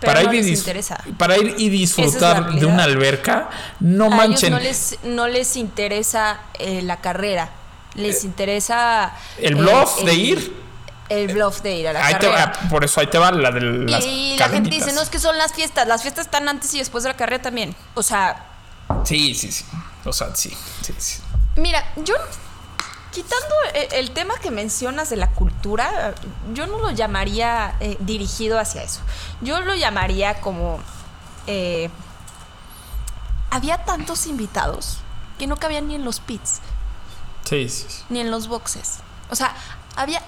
Pero para, no ir y les interesa. para ir y disfrutar de una alberca, no A ellos manchen. no les, no les interesa eh, la carrera. Les interesa. el eh, bluff de el- ir. El bluff de ir a la Ahí te carrera. va, por eso ahí te va la de las y la gente dice, no, es que son las fiestas. Las fiestas están antes y después de la carrera también. O sea, Sí, sí, sí. O sea, sí, sí, sí. mira, yo. Quitando e- el, tema que mencionas de la cultura, yo no lo llamaría eh, dirigido hacia eso. Yo lo llamaría como. eh, había tantos invitados que no cabían ni en los pits. Sí, sí, sí. ni en los boxes. O sea, había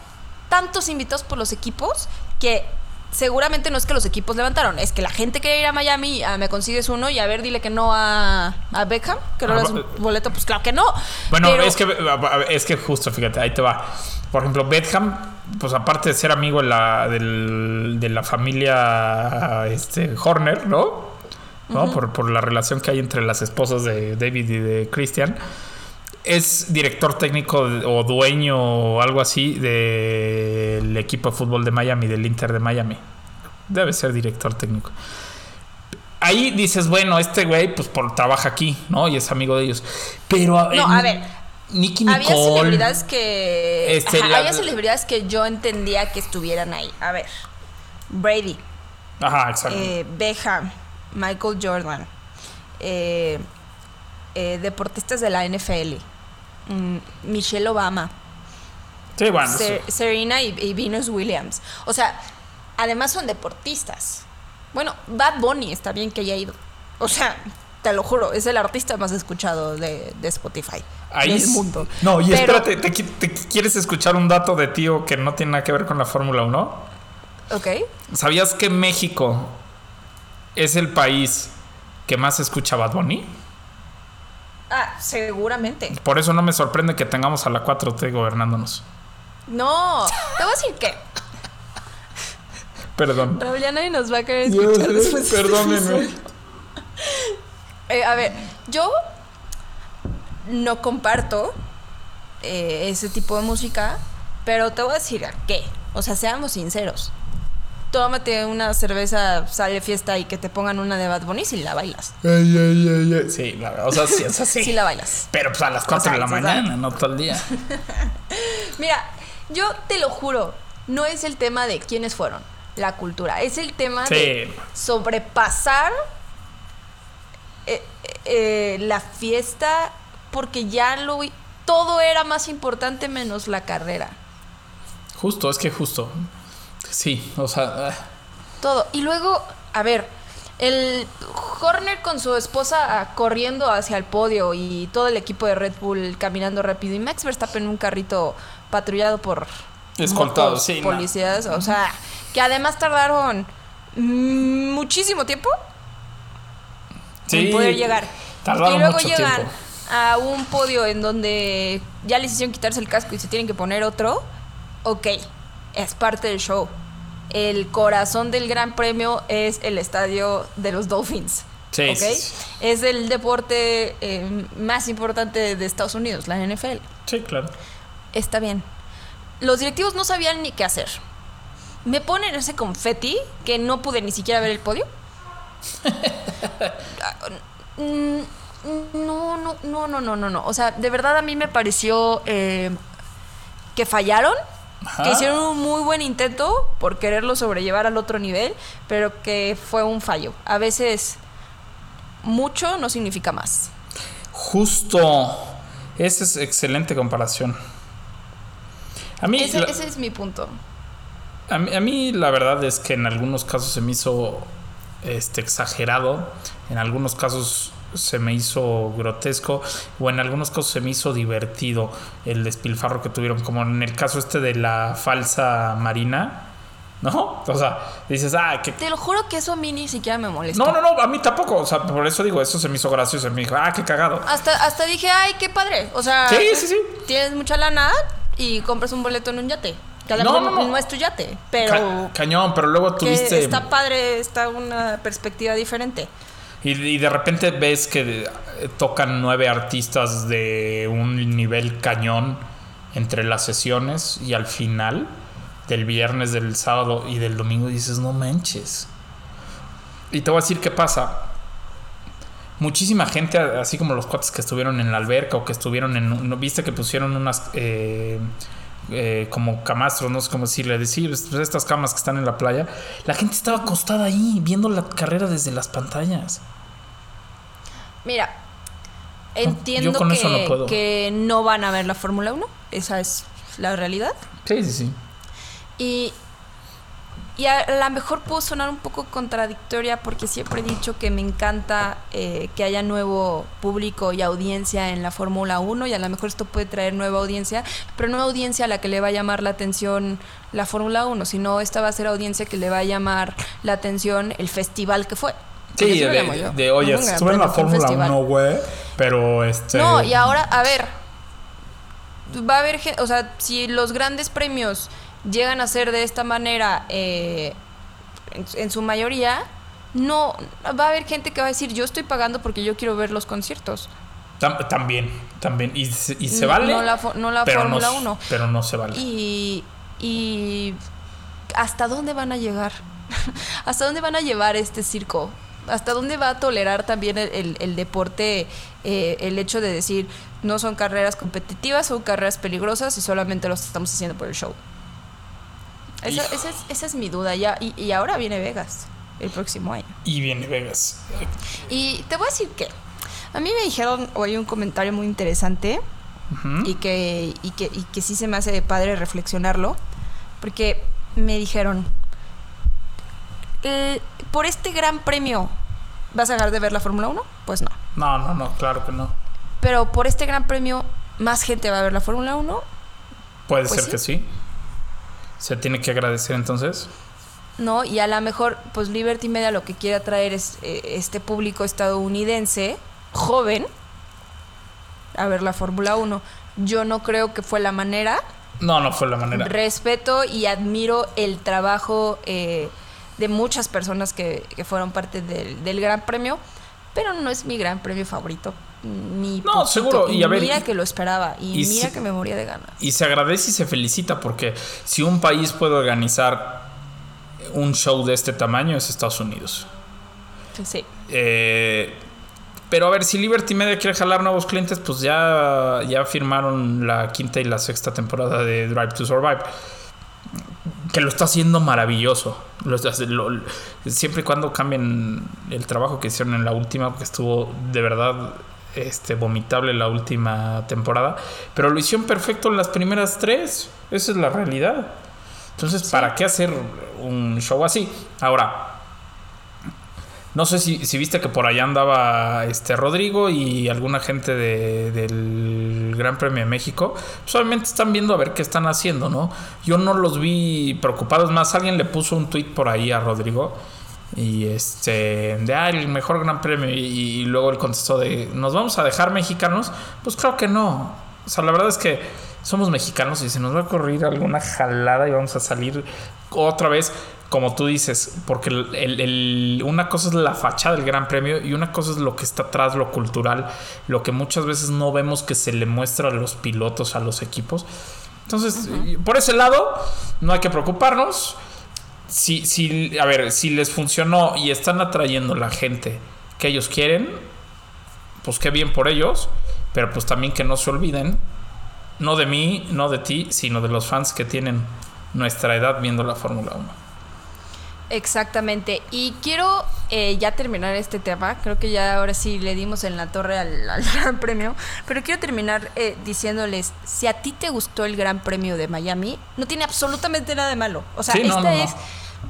tantos invitados por los equipos que seguramente no es que los equipos levantaron, es que la gente quería ir a Miami, me consigues uno y a ver, dile que no a, a Beckham, que no Ah, le das va- un boleto, pues claro que no. Bueno, Pero- es que es que justo, fíjate, ahí te va. Por ejemplo, Bedham, pues aparte de ser amigo de la, del- de la familia este, Horner, ¿no? ¿No? por, por la relación que hay entre las esposas de David y de Christian. Es director técnico o dueño o algo así del equipo de fútbol de Miami, del Inter de Miami. Debe ser director técnico. Ahí dices, bueno, este güey pues por, trabaja aquí, ¿no? Y es amigo de ellos. Pero No, a ver, Nicky había Nicole. celebridades que... Este, ajá, la- había celebridades que yo entendía que estuvieran ahí. A ver, Brady, Ajá, exacto. eh, Beckham, Michael Jordan, eh, eh, deportistas de la NFL, mm, Michelle Obama, sí, bueno. Ser- sí. Serena y, y Venus Williams. O sea, además son deportistas. Bueno, Bad Bunny está bien que haya ido. O sea, te lo juro, es el artista más escuchado de, de Spotify. Ahí del es- mundo. No, y Pero- espérate, te, te quieres escuchar un dato de tío que no tiene nada que ver con la Fórmula 1? Ok. ¿Sabías que México es el país que más escucha Bad Bunny? Ah, seguramente. Por eso no me sorprende que tengamos a la 4T gobernándonos. No, te voy a decir que Perdón. Raúl ya nadie nos va a querer escuchar después. de este Perdónenme. Eh, a ver, yo no comparto eh, ese tipo de música, pero te voy a decir a qué. O sea, seamos sinceros. Tómate una cerveza, sale fiesta y que te pongan una de Bad Bunny si la bailas. Sí, la verdad, o sea, sí, o sea, sí. Sí la bailas. Pero pues a las 4 O sea, de la sea, mañana, no todo el día. *laughs* Mira, yo te lo juro, no es el tema de quiénes fueron, la cultura, es el tema de sobrepasar eh, eh, la fiesta porque ya lo todo era más importante menos la carrera. Justo, es que justo. Sí, o sea, ah, Todo. Y luego, a ver, el Horner con su esposa corriendo hacia el podio y todo el equipo de Red Bull caminando rápido y Max Verstappen en un carrito patrullado por Escoltado, motos, sí, no. policías, o sea, que además tardaron muchísimo tiempo sí. en poder llegar. Tardaron y luego mucho llegan tiempo. a un podio en donde ya les hicieron quitarse el casco y se tienen que poner otro. Ok, es parte del show. El corazón del Gran Premio es el estadio de los Dolphins. Sí, ¿ok? sí, sí. Es el deporte eh, más importante de Estados Unidos, la NFL. Sí, claro. Está bien. Los directivos no sabían ni qué hacer. Me ponen ese confeti que no pude ni siquiera ver el podio. *laughs* No, no, no, no, no, no, no. O sea, de verdad a mí me pareció eh, que fallaron, Ajá. que hicieron un muy buen intento por quererlo sobrellevar al otro nivel, pero que fue un fallo. A veces mucho no significa más. Justo. Esa es excelente comparación. A mí, Ese, la, ese es mi punto. a mí, a mí la verdad es que en algunos casos se me hizo este, exagerado, en algunos casos se me hizo grotesco o en algunos casos se me hizo divertido el despilfarro que tuvieron, como en el caso este de la falsa Marina, ¿no? O sea, dices, ah, que... Te lo juro que eso a mí ni siquiera me molestó. No, no, no, a mí tampoco, o sea, por eso digo, eso se me hizo gracioso, me dijo, ah, qué cagado. Hasta, hasta dije, ay, qué padre. O sea, Sí, sí, sí. tienes mucha lana y compras un boleto en un yate. Que a lo No, no, no. no es tu yate, pero Ca- cañón, pero luego tuviste... está padre, está una perspectiva diferente. Y, de repente ves que tocan nueve artistas de un nivel cañón entre las sesiones y al final del viernes, del sábado y del domingo dices, no manches. Y te voy a decir qué pasa. Muchísima gente, así como los cuates que estuvieron en la alberca o que estuvieron en... ¿no ¿Viste que pusieron unas... eh, eh, como camastros, no sé cómo decirle, decir, pues, estas camas que están en la playa, la gente estaba acostada ahí viendo la carrera desde las pantallas. Mira, entiendo que, no que no van a ver la Fórmula 1. Esa es la realidad. Sí, sí, sí. Y, y a lo mejor puedo sonar un poco contradictoria porque siempre he dicho que me encanta eh, que haya nuevo público y audiencia en la Fórmula 1 y a lo mejor esto puede traer nueva audiencia, pero no audiencia a la que le va a llamar la atención la Fórmula 1, sino esta va a ser audiencia que le va a llamar la atención el festival que fue. Sí, de, de, oye, No estuve en la Fórmula festival. 1, güey, pero este... No, y ahora, a ver, va a haber, o sea, si los grandes premios llegan a ser de esta manera, eh, en, en su mayoría, no, va a haber gente que va a decir, yo estoy pagando porque yo quiero ver los conciertos. Tam- también, también. Y, se- y se No- vale. no la no la Fórmula s- 1. Pero no se vale. Y, y ¿hasta dónde van a llegar? *laughs* ¿Hasta dónde van a llevar este circo? ¿Hasta dónde va a tolerar también el, el- el deporte eh, el hecho de decir no son carreras competitivas, son carreras peligrosas y solamente los estamos haciendo por el show? Esa, es, esa es mi duda. Ya, y, y ahora viene Vegas el próximo año. Y viene Vegas. Y te voy a decir que a mí me dijeron hoy un comentario muy interesante y, que, y, que, y que sí se me hace padre reflexionarlo, porque me dijeron, eh, por este gran premio, ¿vas a dejar de ver la Fórmula 1? Pues no. No, no, no, claro que no. Pero por este gran premio, ¿más gente va a ver la Fórmula 1? Puede Pues ser sí. que sí. Se tiene que agradecer entonces. No, y a lo mejor, pues Liberty Media lo que quiere atraer es eh, este público estadounidense, joven, a ver la Fórmula 1. Yo no creo que fue la manera. No, no fue la manera. Respeto y admiro el trabajo eh, de muchas personas que, que fueron parte del, del Gran Premio, pero no es mi Gran Premio favorito. Ni No, seguro, y a ver, mira que lo esperaba y, y mira que me moría de ganas. Y se agradece y se felicita porque si un país puede organizar un show de este tamaño es Estados Unidos. Sí. Eh, pero a ver, si Liberty Media quiere jalar nuevos clientes, pues ya, ya firmaron la quinta y la sexta temporada de Drive to Survive. Que lo está haciendo maravilloso. Lo lo- siempre y cuando cambien el trabajo que hicieron en la última, que estuvo de verdad este, vomitable la última temporada. Pero lo hicieron perfecto en las primeras tres. Esa es la realidad. Entonces, ¿para qué hacer un show así? Ahora, no sé si, si viste que por allá andaba este Rodrigo y alguna gente de- del Gran Premio de México. Pues obviamente están viendo a ver qué están haciendo, ¿no? Yo no los vi preocupados. Más, alguien le puso un tweet por ahí a Rodrigo. Y este, de ah, el mejor Gran Premio. Y, y luego él contestó de, ¿nos vamos a dejar mexicanos? Pues claro que no. O sea, la verdad es que somos mexicanos y se nos va a ocurrir alguna jalada y vamos a salir otra vez, como tú dices, porque el- el- el- una cosa es la fachada del Gran Premio y una cosa es lo que está atrás, lo cultural, lo que muchas veces no vemos que se le muestra a los pilotos, a los equipos. Entonces, por ese lado, no hay que preocuparnos. Si, si, a ver, si les funcionó y están atrayendo la gente que ellos quieren, pues qué bien por ellos, pero pues también que no se olviden, no de mí, no de ti, sino de los fans que tienen nuestra edad viendo la Fórmula 1. Exactamente. Y quiero eh, ya terminar este tema. Creo que ya ahora sí le dimos en la torre al, *laughs* al Gran Premio. Pero quiero terminar eh, diciéndoles, si a ti te gustó el Gran Premio de Miami, no tiene absolutamente nada de malo. O sea, Sí, esta no, no. es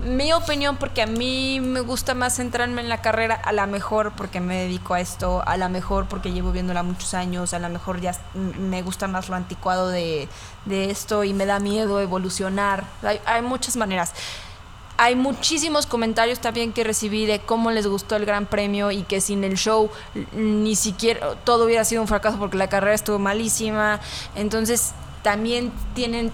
mi opinión porque a mí me gusta más centrarme en la carrera, a lo mejor porque me dedico a esto, a lo mejor porque llevo viéndola muchos años, a lo mejor ya me gusta más lo anticuado de, de esto y me da miedo evolucionar. Hay, hay muchas maneras. Hay muchísimos comentarios también que recibí de cómo les gustó el Gran Premio y que sin el show ni siquiera todo hubiera sido un fracaso porque la carrera estuvo malísima. Entonces también tienen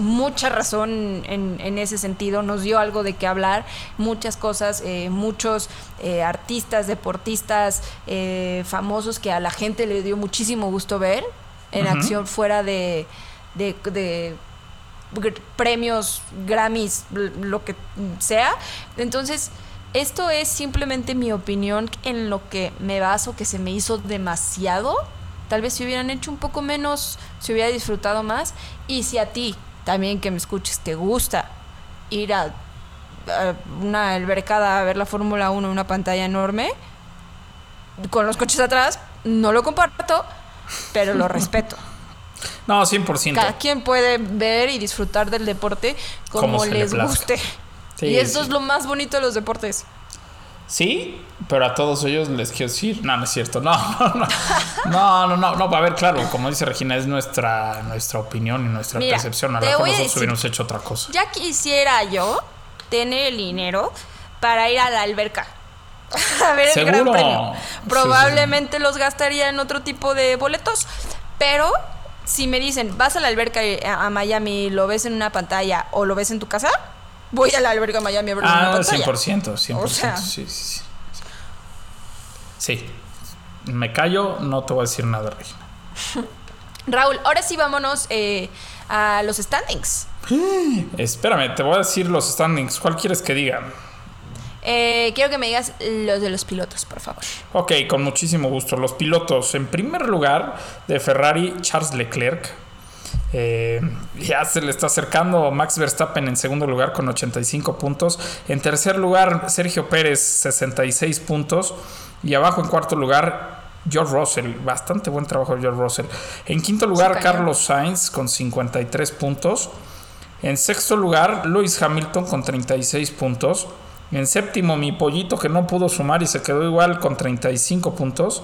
mucha razón en, en ese sentido. Nos dio algo de qué hablar, muchas cosas, eh, muchos eh, artistas, deportistas eh, famosos que a la gente le dio muchísimo gusto ver en acción fuera de- de- premios, Grammys, lo que sea. Entonces, Esto es simplemente mi opinión en lo que me baso, que se me hizo demasiado. Tal vez si hubieran hecho un poco menos, se hubiera disfrutado más. Y si a ti, también que me escuches, te gusta ir a, a una albercada a ver la Fórmula 1 en una pantalla enorme, con los coches atrás, no lo comparto, pero lo *laughs* respeto. No, 100%. Cada quien puede ver y disfrutar del deporte como, Como se le les guste. Sí, y eso sí. es lo más bonito de los deportes. Sí, pero a todos ellos les quiero decir, no, no es cierto, no, *laughs* no, no, no, no, no, no, a ver, claro, como dice Regina, es nuestra, nuestra opinión y nuestra Mira, percepción, a lo mejor nosotros hubiéramos hecho otra cosa. Ya quisiera yo tener el dinero para ir a la alberca. *laughs* A ver el gran Seguro. premio. Sí, Probablemente los gastaría en otro tipo de boletos, pero si me dicen, vas a la alberca y- a Miami, lo ves en una pantalla o lo ves en tu casa, voy a la alberca a Miami a verlo en una Ah, pantalla. 100%, 100%, O sea. sí, sí, sí. Sí, me callo, no te voy a decir nada, Regina. *laughs* Raúl, ahora sí vámonos eh, a los standings. *gasps* Espérame, te voy a decir los standings, ¿cuál quieres que diga? Eh, quiero que me digas los de los pilotos, por favor. Ok, con muchísimo gusto. Los pilotos. En primer lugar, de Ferrari, Charles Leclerc. Eh, ya se le está acercando Max Verstappen en segundo lugar con 85 puntos. En tercer lugar, Sergio Pérez, 66 puntos. Y abajo en cuarto lugar, George Russell. Bastante buen trabajo de George Russell. En quinto lugar. Carlos Sainz con 53 puntos. En sexto lugar, Lewis Hamilton con 36 puntos. En séptimo, mi pollito que no pudo sumar y se quedó igual con 35 puntos.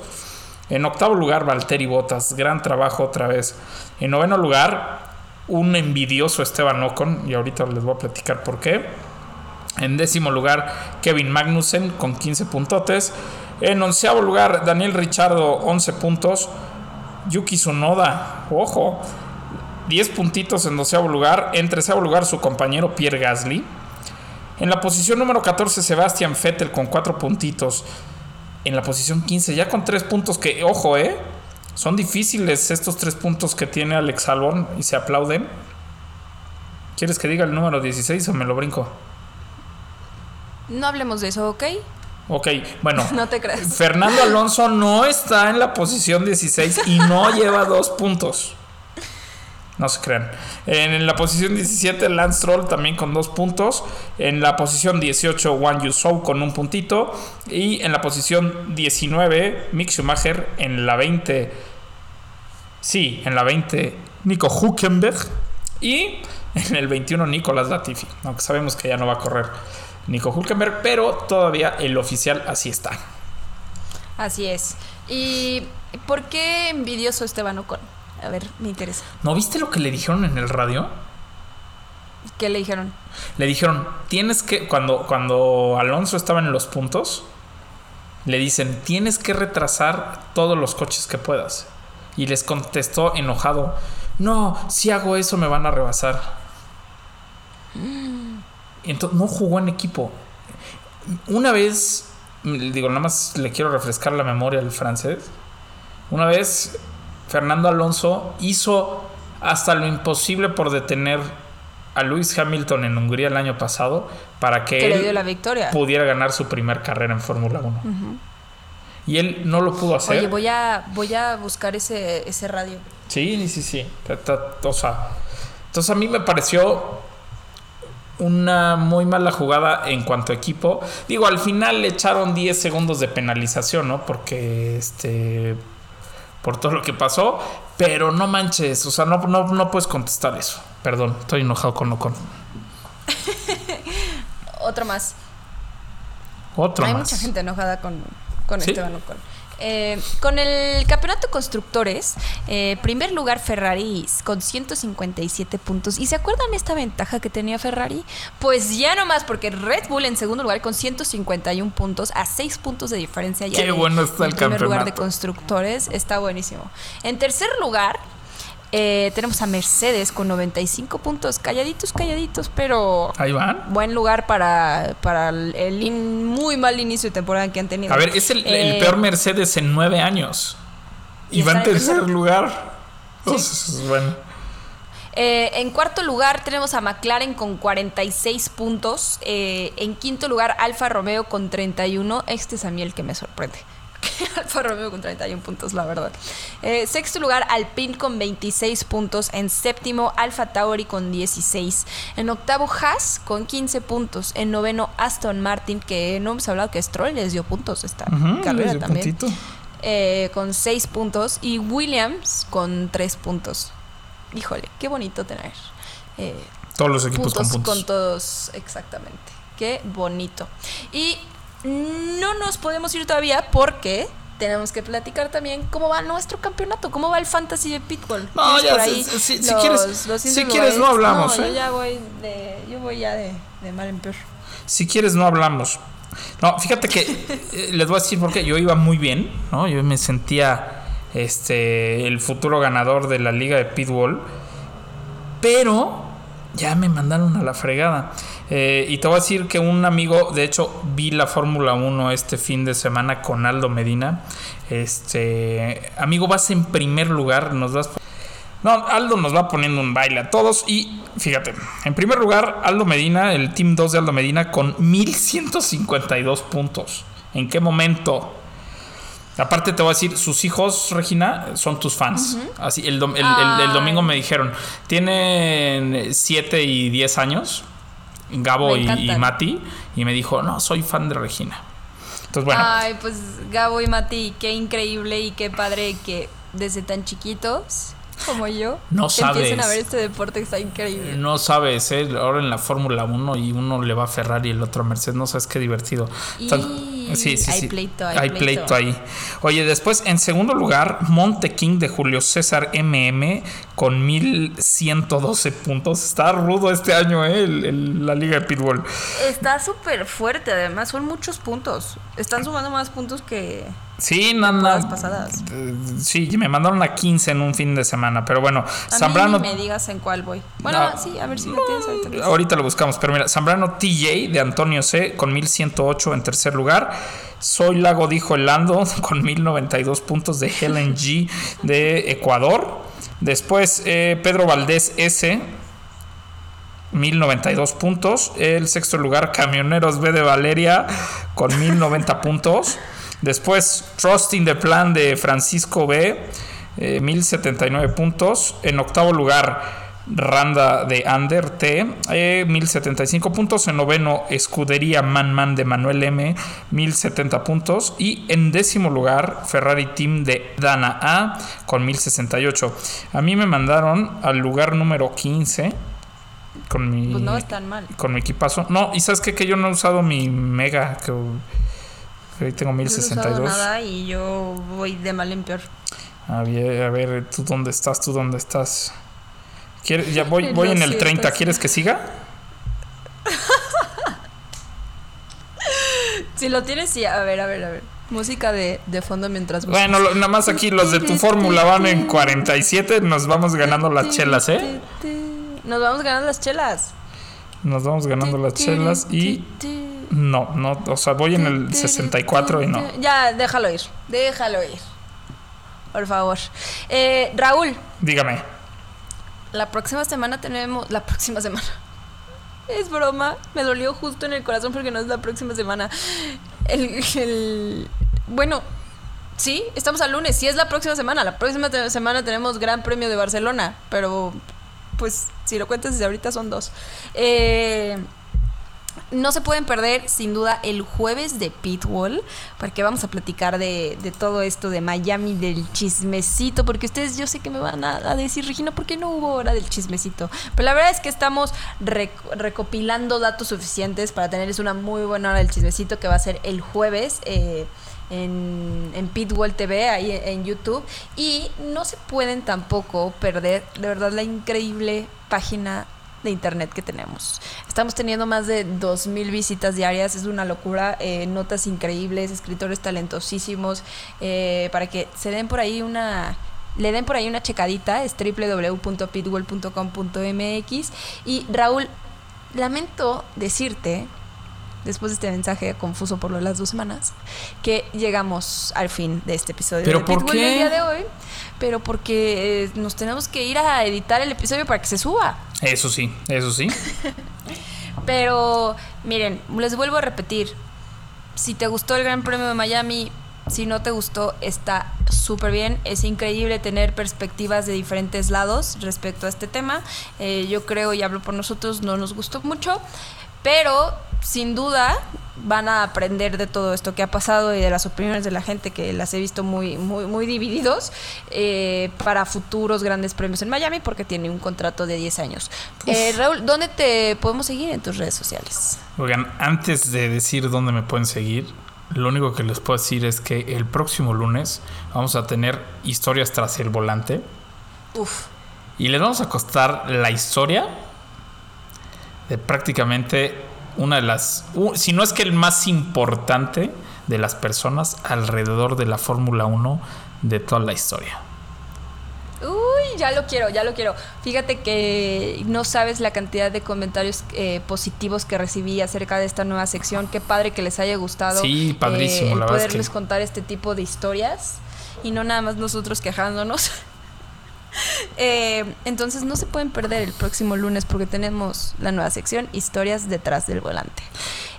En octavo lugar, Valtteri Bottas. Gran trabajo otra vez. En noveno lugar, un envidioso Esteban Ocon. Y ahorita les voy a platicar por qué. En décimo lugar, Kevin Magnussen con 15 puntotes. En onceavo lugar, Daniel Richardo, 11 puntos. Yuki Tsunoda, ojo, 10 puntitos en doceavo lugar. En treceavo lugar, su compañero Pierre Gasly. En la posición número 14, Sebastian Vettel con 4 puntitos. En la posición 15, ya con 3 puntos que, ojo, eh. Son difíciles estos 3 puntos que tiene Alex Albon y se aplauden. ¿Quieres que diga el número 16 o me lo brinco? No hablemos de eso, ¿ok? Ok, bueno. *laughs* No te creas. Fernando Alonso no está en la posición 16 y no lleva dos puntos. No se crean. En la posición 17, Lance Stroll también con dos puntos. En la posición 18, Wang Yusou con un puntito. Y en la posición 19, Mick Schumacher. En la 20, sí, en la 20, Nico Huckenberg. Y en el 21, Nicolas Latifi. Aunque sabemos que ya no va a correr Nico Hulkenberg, pero todavía el oficial así está. Así es. ¿Y por qué envidioso Esteban Ocon? A ver, me interesa. ¿No viste lo que le dijeron en el radio? ¿Qué le dijeron? Le dijeron, tienes que, cuando, cuando Alonso estaba en los puntos, le dicen, tienes que retrasar todos los coches que puedas. Y les contestó enojado, no, si hago eso me van a rebasar. *gasps* Entonces no jugó en equipo. Una vez, digo, nada más le quiero refrescar la memoria al francés. Una vez Fernando Alonso hizo hasta lo imposible por detener a Lewis Hamilton en Hungría el año pasado para que, Que le él dio la victoria. pudiera ganar su primer carrera en Fórmula 1. Y él no lo pudo hacer. Oye, voy a, voy a buscar ese, ese radio. Sí, sí, sí. O sea, entonces a mí me pareció una muy mala jugada en cuanto a equipo. Digo, al final le echaron 10 segundos de penalización, ¿no? Porque este por todo lo que pasó, pero no manches, o sea, no, no, no puedes contestar eso. Perdón, estoy enojado con Ocon. *laughs* Otro más. Otro Hay más. mucha gente enojada con, con ¿Sí? Esteban Ocon. Eh, con el campeonato de constructores, eh, primer lugar Ferrari con 157 puntos. ¿Y se acuerdan esta ventaja que tenía Ferrari? Pues ya no más, porque Red Bull en segundo lugar con 151 puntos, a 6 puntos de diferencia. Ya Qué de- bueno está del el primer lugar de constructores, está buenísimo. En tercer lugar, eh, tenemos a Mercedes con 95 puntos, calladitos, calladitos, pero Ahí van. buen lugar para, para el, in- muy mal inicio de temporada que han tenido. A ver, es el, el Eh, peor Mercedes en nueve años. Y, y va en tercer *laughs* lugar. Entonces, bueno. Eh, en cuarto lugar tenemos a McLaren con 46 puntos. Eh, en quinto lugar Alfa Romeo con 31. Este es a mí el que me sorprende. *laughs* Alfa Romeo con 31 puntos, la verdad. Eh, sexto lugar, Alpine con 26 puntos. En séptimo, Alfa Tauri con 16. En octavo, Haas con 15 puntos. En noveno, Aston Martin, que no hemos hablado que Stroll les dio puntos esta Ujú, carrera les dio también. puntito. Eh, con 6 puntos. Y Williams con 3 puntos. Híjole, qué bonito tener. eh, Todos los equipos puntos con puntos. todos, exactamente. Qué bonito. Y no nos podemos ir todavía porque tenemos que platicar también cómo va nuestro campeonato, cómo va el fantasy de Pitbull. No, ¿Tienes ya, si- si- quieres- los si quieres, no hablamos, No, ¿eh? yo ya voy de, yo voy ya de, de mal en peor. Si quieres, no hablamos. No, fíjate que *laughs* eh, les voy a decir porque yo iba muy bien, ¿no? Yo me sentía este el futuro ganador de la liga de Pitbull, pero ya me mandaron a la fregada. Eh, y te voy a decir que un amigo, de hecho, vi la Fórmula 1 este fin de semana con Aldo Medina. Este, amigo, vas en primer lugar, nos vas no, Aldo nos va poniendo un baile a todos y fíjate, en primer lugar, Aldo Medina, el Team 2 de Aldo Medina con 1152 puntos. ¿En qué momento? Aparte te voy a decir, sus hijos, Regina, son tus fans. Así, el, el- el- domingo me dijeron, tienen 7 y 10 años, Gabo y. Mati, y me dijo, no, soy fan de Regina. Entonces, bueno, Ay, pues Gabo y Mati, qué increíble y qué padre que desde tan chiquitos como yo No empiecen sabes. a ver este deporte que está increíble. No sabes, ¿eh? ahora en la Fórmula 1 y uno le va a Ferrari y el otro a Mercedes, no sabes qué divertido. Y hay pleito, hay pleito. pleito ahí. Oye, después en segundo lugar, Monte King de Julio César MM con 1112 puntos. Está rudo este año, ¿eh? el- el- la Liga de Pitbull. Está súper fuerte, además son muchos puntos. Están sumando más puntos que Sí, no, no. temporadas pasadas. Sí, me mandaron a 15 en un fin de semana, pero bueno, A Zambrano. mí ni me digas en cuál voy. Bueno, No. sí, a ver si lo tienes ahorita. Ahorita lo buscamos, pero mira, Zambrano TJ de Antonio C con 1108 en tercer lugar. Soy Lago dijo el Lando *laughs* con 1092 puntos de Helen G de Ecuador. Después eh, Pedro Valdés S 1092 puntos. El sexto lugar Camioneros B de Valeria con 1090 *laughs* puntos. Después Trusting the Plan de Francisco B, eh, 1079 puntos. En octavo lugar Randa de Ander T, eh, 1075 puntos. En noveno Escudería Man Man de Manuel M, 1070 puntos. Y en décimo lugar Ferrari Team de Dana A con 1068. A mí me mandaron al lugar número 15 con mi Pues no es tan mal. con mi equipazo. No, y sabes qué? que yo no he usado mi mega, que que ahí tengo Yo no he usado 1062. nada y yo voy de mal en peor. A ver, a ver, tú dónde estás, tú dónde estás. ¿Quieres- Ya voy, *laughs* voy en el siento, 30, sí. ¿quieres que siga? *laughs* Si lo tienes, sí. A ver, a ver, a ver. Música de, de fondo mientras. Bueno, lo- nada más aquí los de tu fórmula van en 47, nos vamos ganando las chelas, ¿eh? *laughs* Nos vamos ganando las chelas. Nos vamos ganando las chelas y no, no, o sea, voy en el 64 y no. Ya, déjalo ir. Déjalo ir. Por favor. Eh, Raúl, Dígame. la próxima semana tenemos. La próxima semana. *laughs* Es broma. Me dolió justo en el corazón porque no es la próxima semana. El. el- bueno. Sí, estamos al lunes. Sí, es la próxima semana. La próxima semana tenemos Gran Premio de Barcelona. Pero. Pues si lo cuentas desde ahorita son dos. Eh, no se pueden perder, sin duda, el jueves de Pitbull, porque vamos a platicar de, de todo esto de Miami, del chismecito, porque ustedes yo sé que me van a, a decir, Regina, ¿por qué no hubo hora del chismecito? Pero la verdad es que estamos rec- recopilando datos suficientes para tenerles una muy buena hora del chismecito que va a ser el jueves. eh, en, en Pitbull TV, ahí en YouTube. Y no se pueden tampoco perder, de verdad, la increíble página de internet que tenemos. Estamos teniendo más de 2.000 visitas diarias, es una locura, eh, notas increíbles, escritores talentosísimos, eh, para que se den por ahí una... Le den por ahí una checadita, es www.pitbull.com.mx. Y Raúl, lamento decirte después de este mensaje confuso por lo de las dos semanas, que llegamos al fin de este episodio ¿Pero de por Pitbull qué? el día de hoy. Pero porque eh, nos tenemos que ir a editar el episodio para que se suba. Eso sí, eso sí. *laughs* Pero miren, les vuelvo a repetir, si te gustó el Gran Premio de Miami, si no te gustó, está súper bien. Es increíble tener perspectivas de diferentes lados respecto a este tema. Eh, yo creo, y hablo por nosotros, no nos gustó mucho, pero sin duda van a aprender de todo esto que ha pasado y de las opiniones de la gente que las he visto muy muy muy divididos eh, para futuros grandes premios en Miami porque tiene un contrato de 10 años. Eh, Raúl, ¿dónde te podemos seguir en tus redes sociales? Oigan, antes de decir dónde me pueden seguir, lo único que les puedo decir es que el próximo lunes vamos a tener historias tras el volante Uf. y les vamos a costar la historia de prácticamente una de las, si no es que el más importante de las personas alrededor de la Fórmula 1 de toda la historia. Uy, ya lo quiero, ya lo quiero. Fíjate que no sabes la cantidad de comentarios eh, positivos que recibí acerca de esta nueva sección. Qué padre que les haya gustado. Sí, padrísimo, eh, la es poderles que- contar este tipo de historias y no nada más nosotros quejándonos. *laughs* Eh, entonces no se pueden perder el próximo lunes porque tenemos la nueva sección Historias detrás del volante.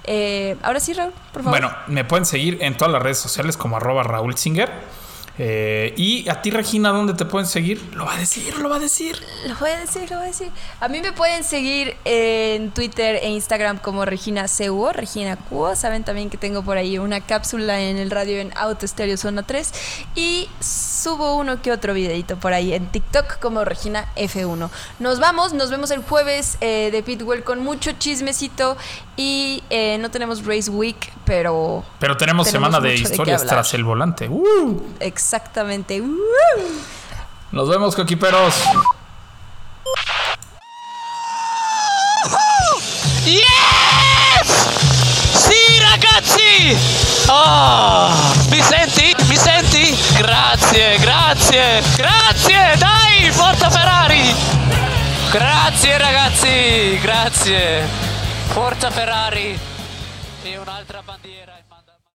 Eh, ahora sí, Raúl, por favor. Bueno, me pueden seguir en todas las redes sociales como arroba Raúl Singer. Eh, y a ti, Regina, ¿dónde te pueden seguir? Lo va a decir, lo va a decir. Lo voy a decir, lo voy a decir. A mí me pueden seguir en Twitter e Instagram como Regina CUO, Regina Cuo. Saben también que tengo por ahí una cápsula en el radio en Auto Estéreo Zona 3. Y subo uno que otro videito por ahí en TikTok como Regina F1. Nos vamos, nos vemos el jueves eh, de Pitwell con mucho chismecito. Y eh, no tenemos Race Week, pero Pero tenemos, Tenemos semana de historias tras el volante. ¡Uh! Exactamente. ¡Woo! Nos vemos, coquiperos. Yes! Sì, ragazzi! Oh, mi senti? Mi senti? Grazie, grazie, grazie! Dai, forza Ferrari! Grazie ragazzi, grazie! Forza Ferrari!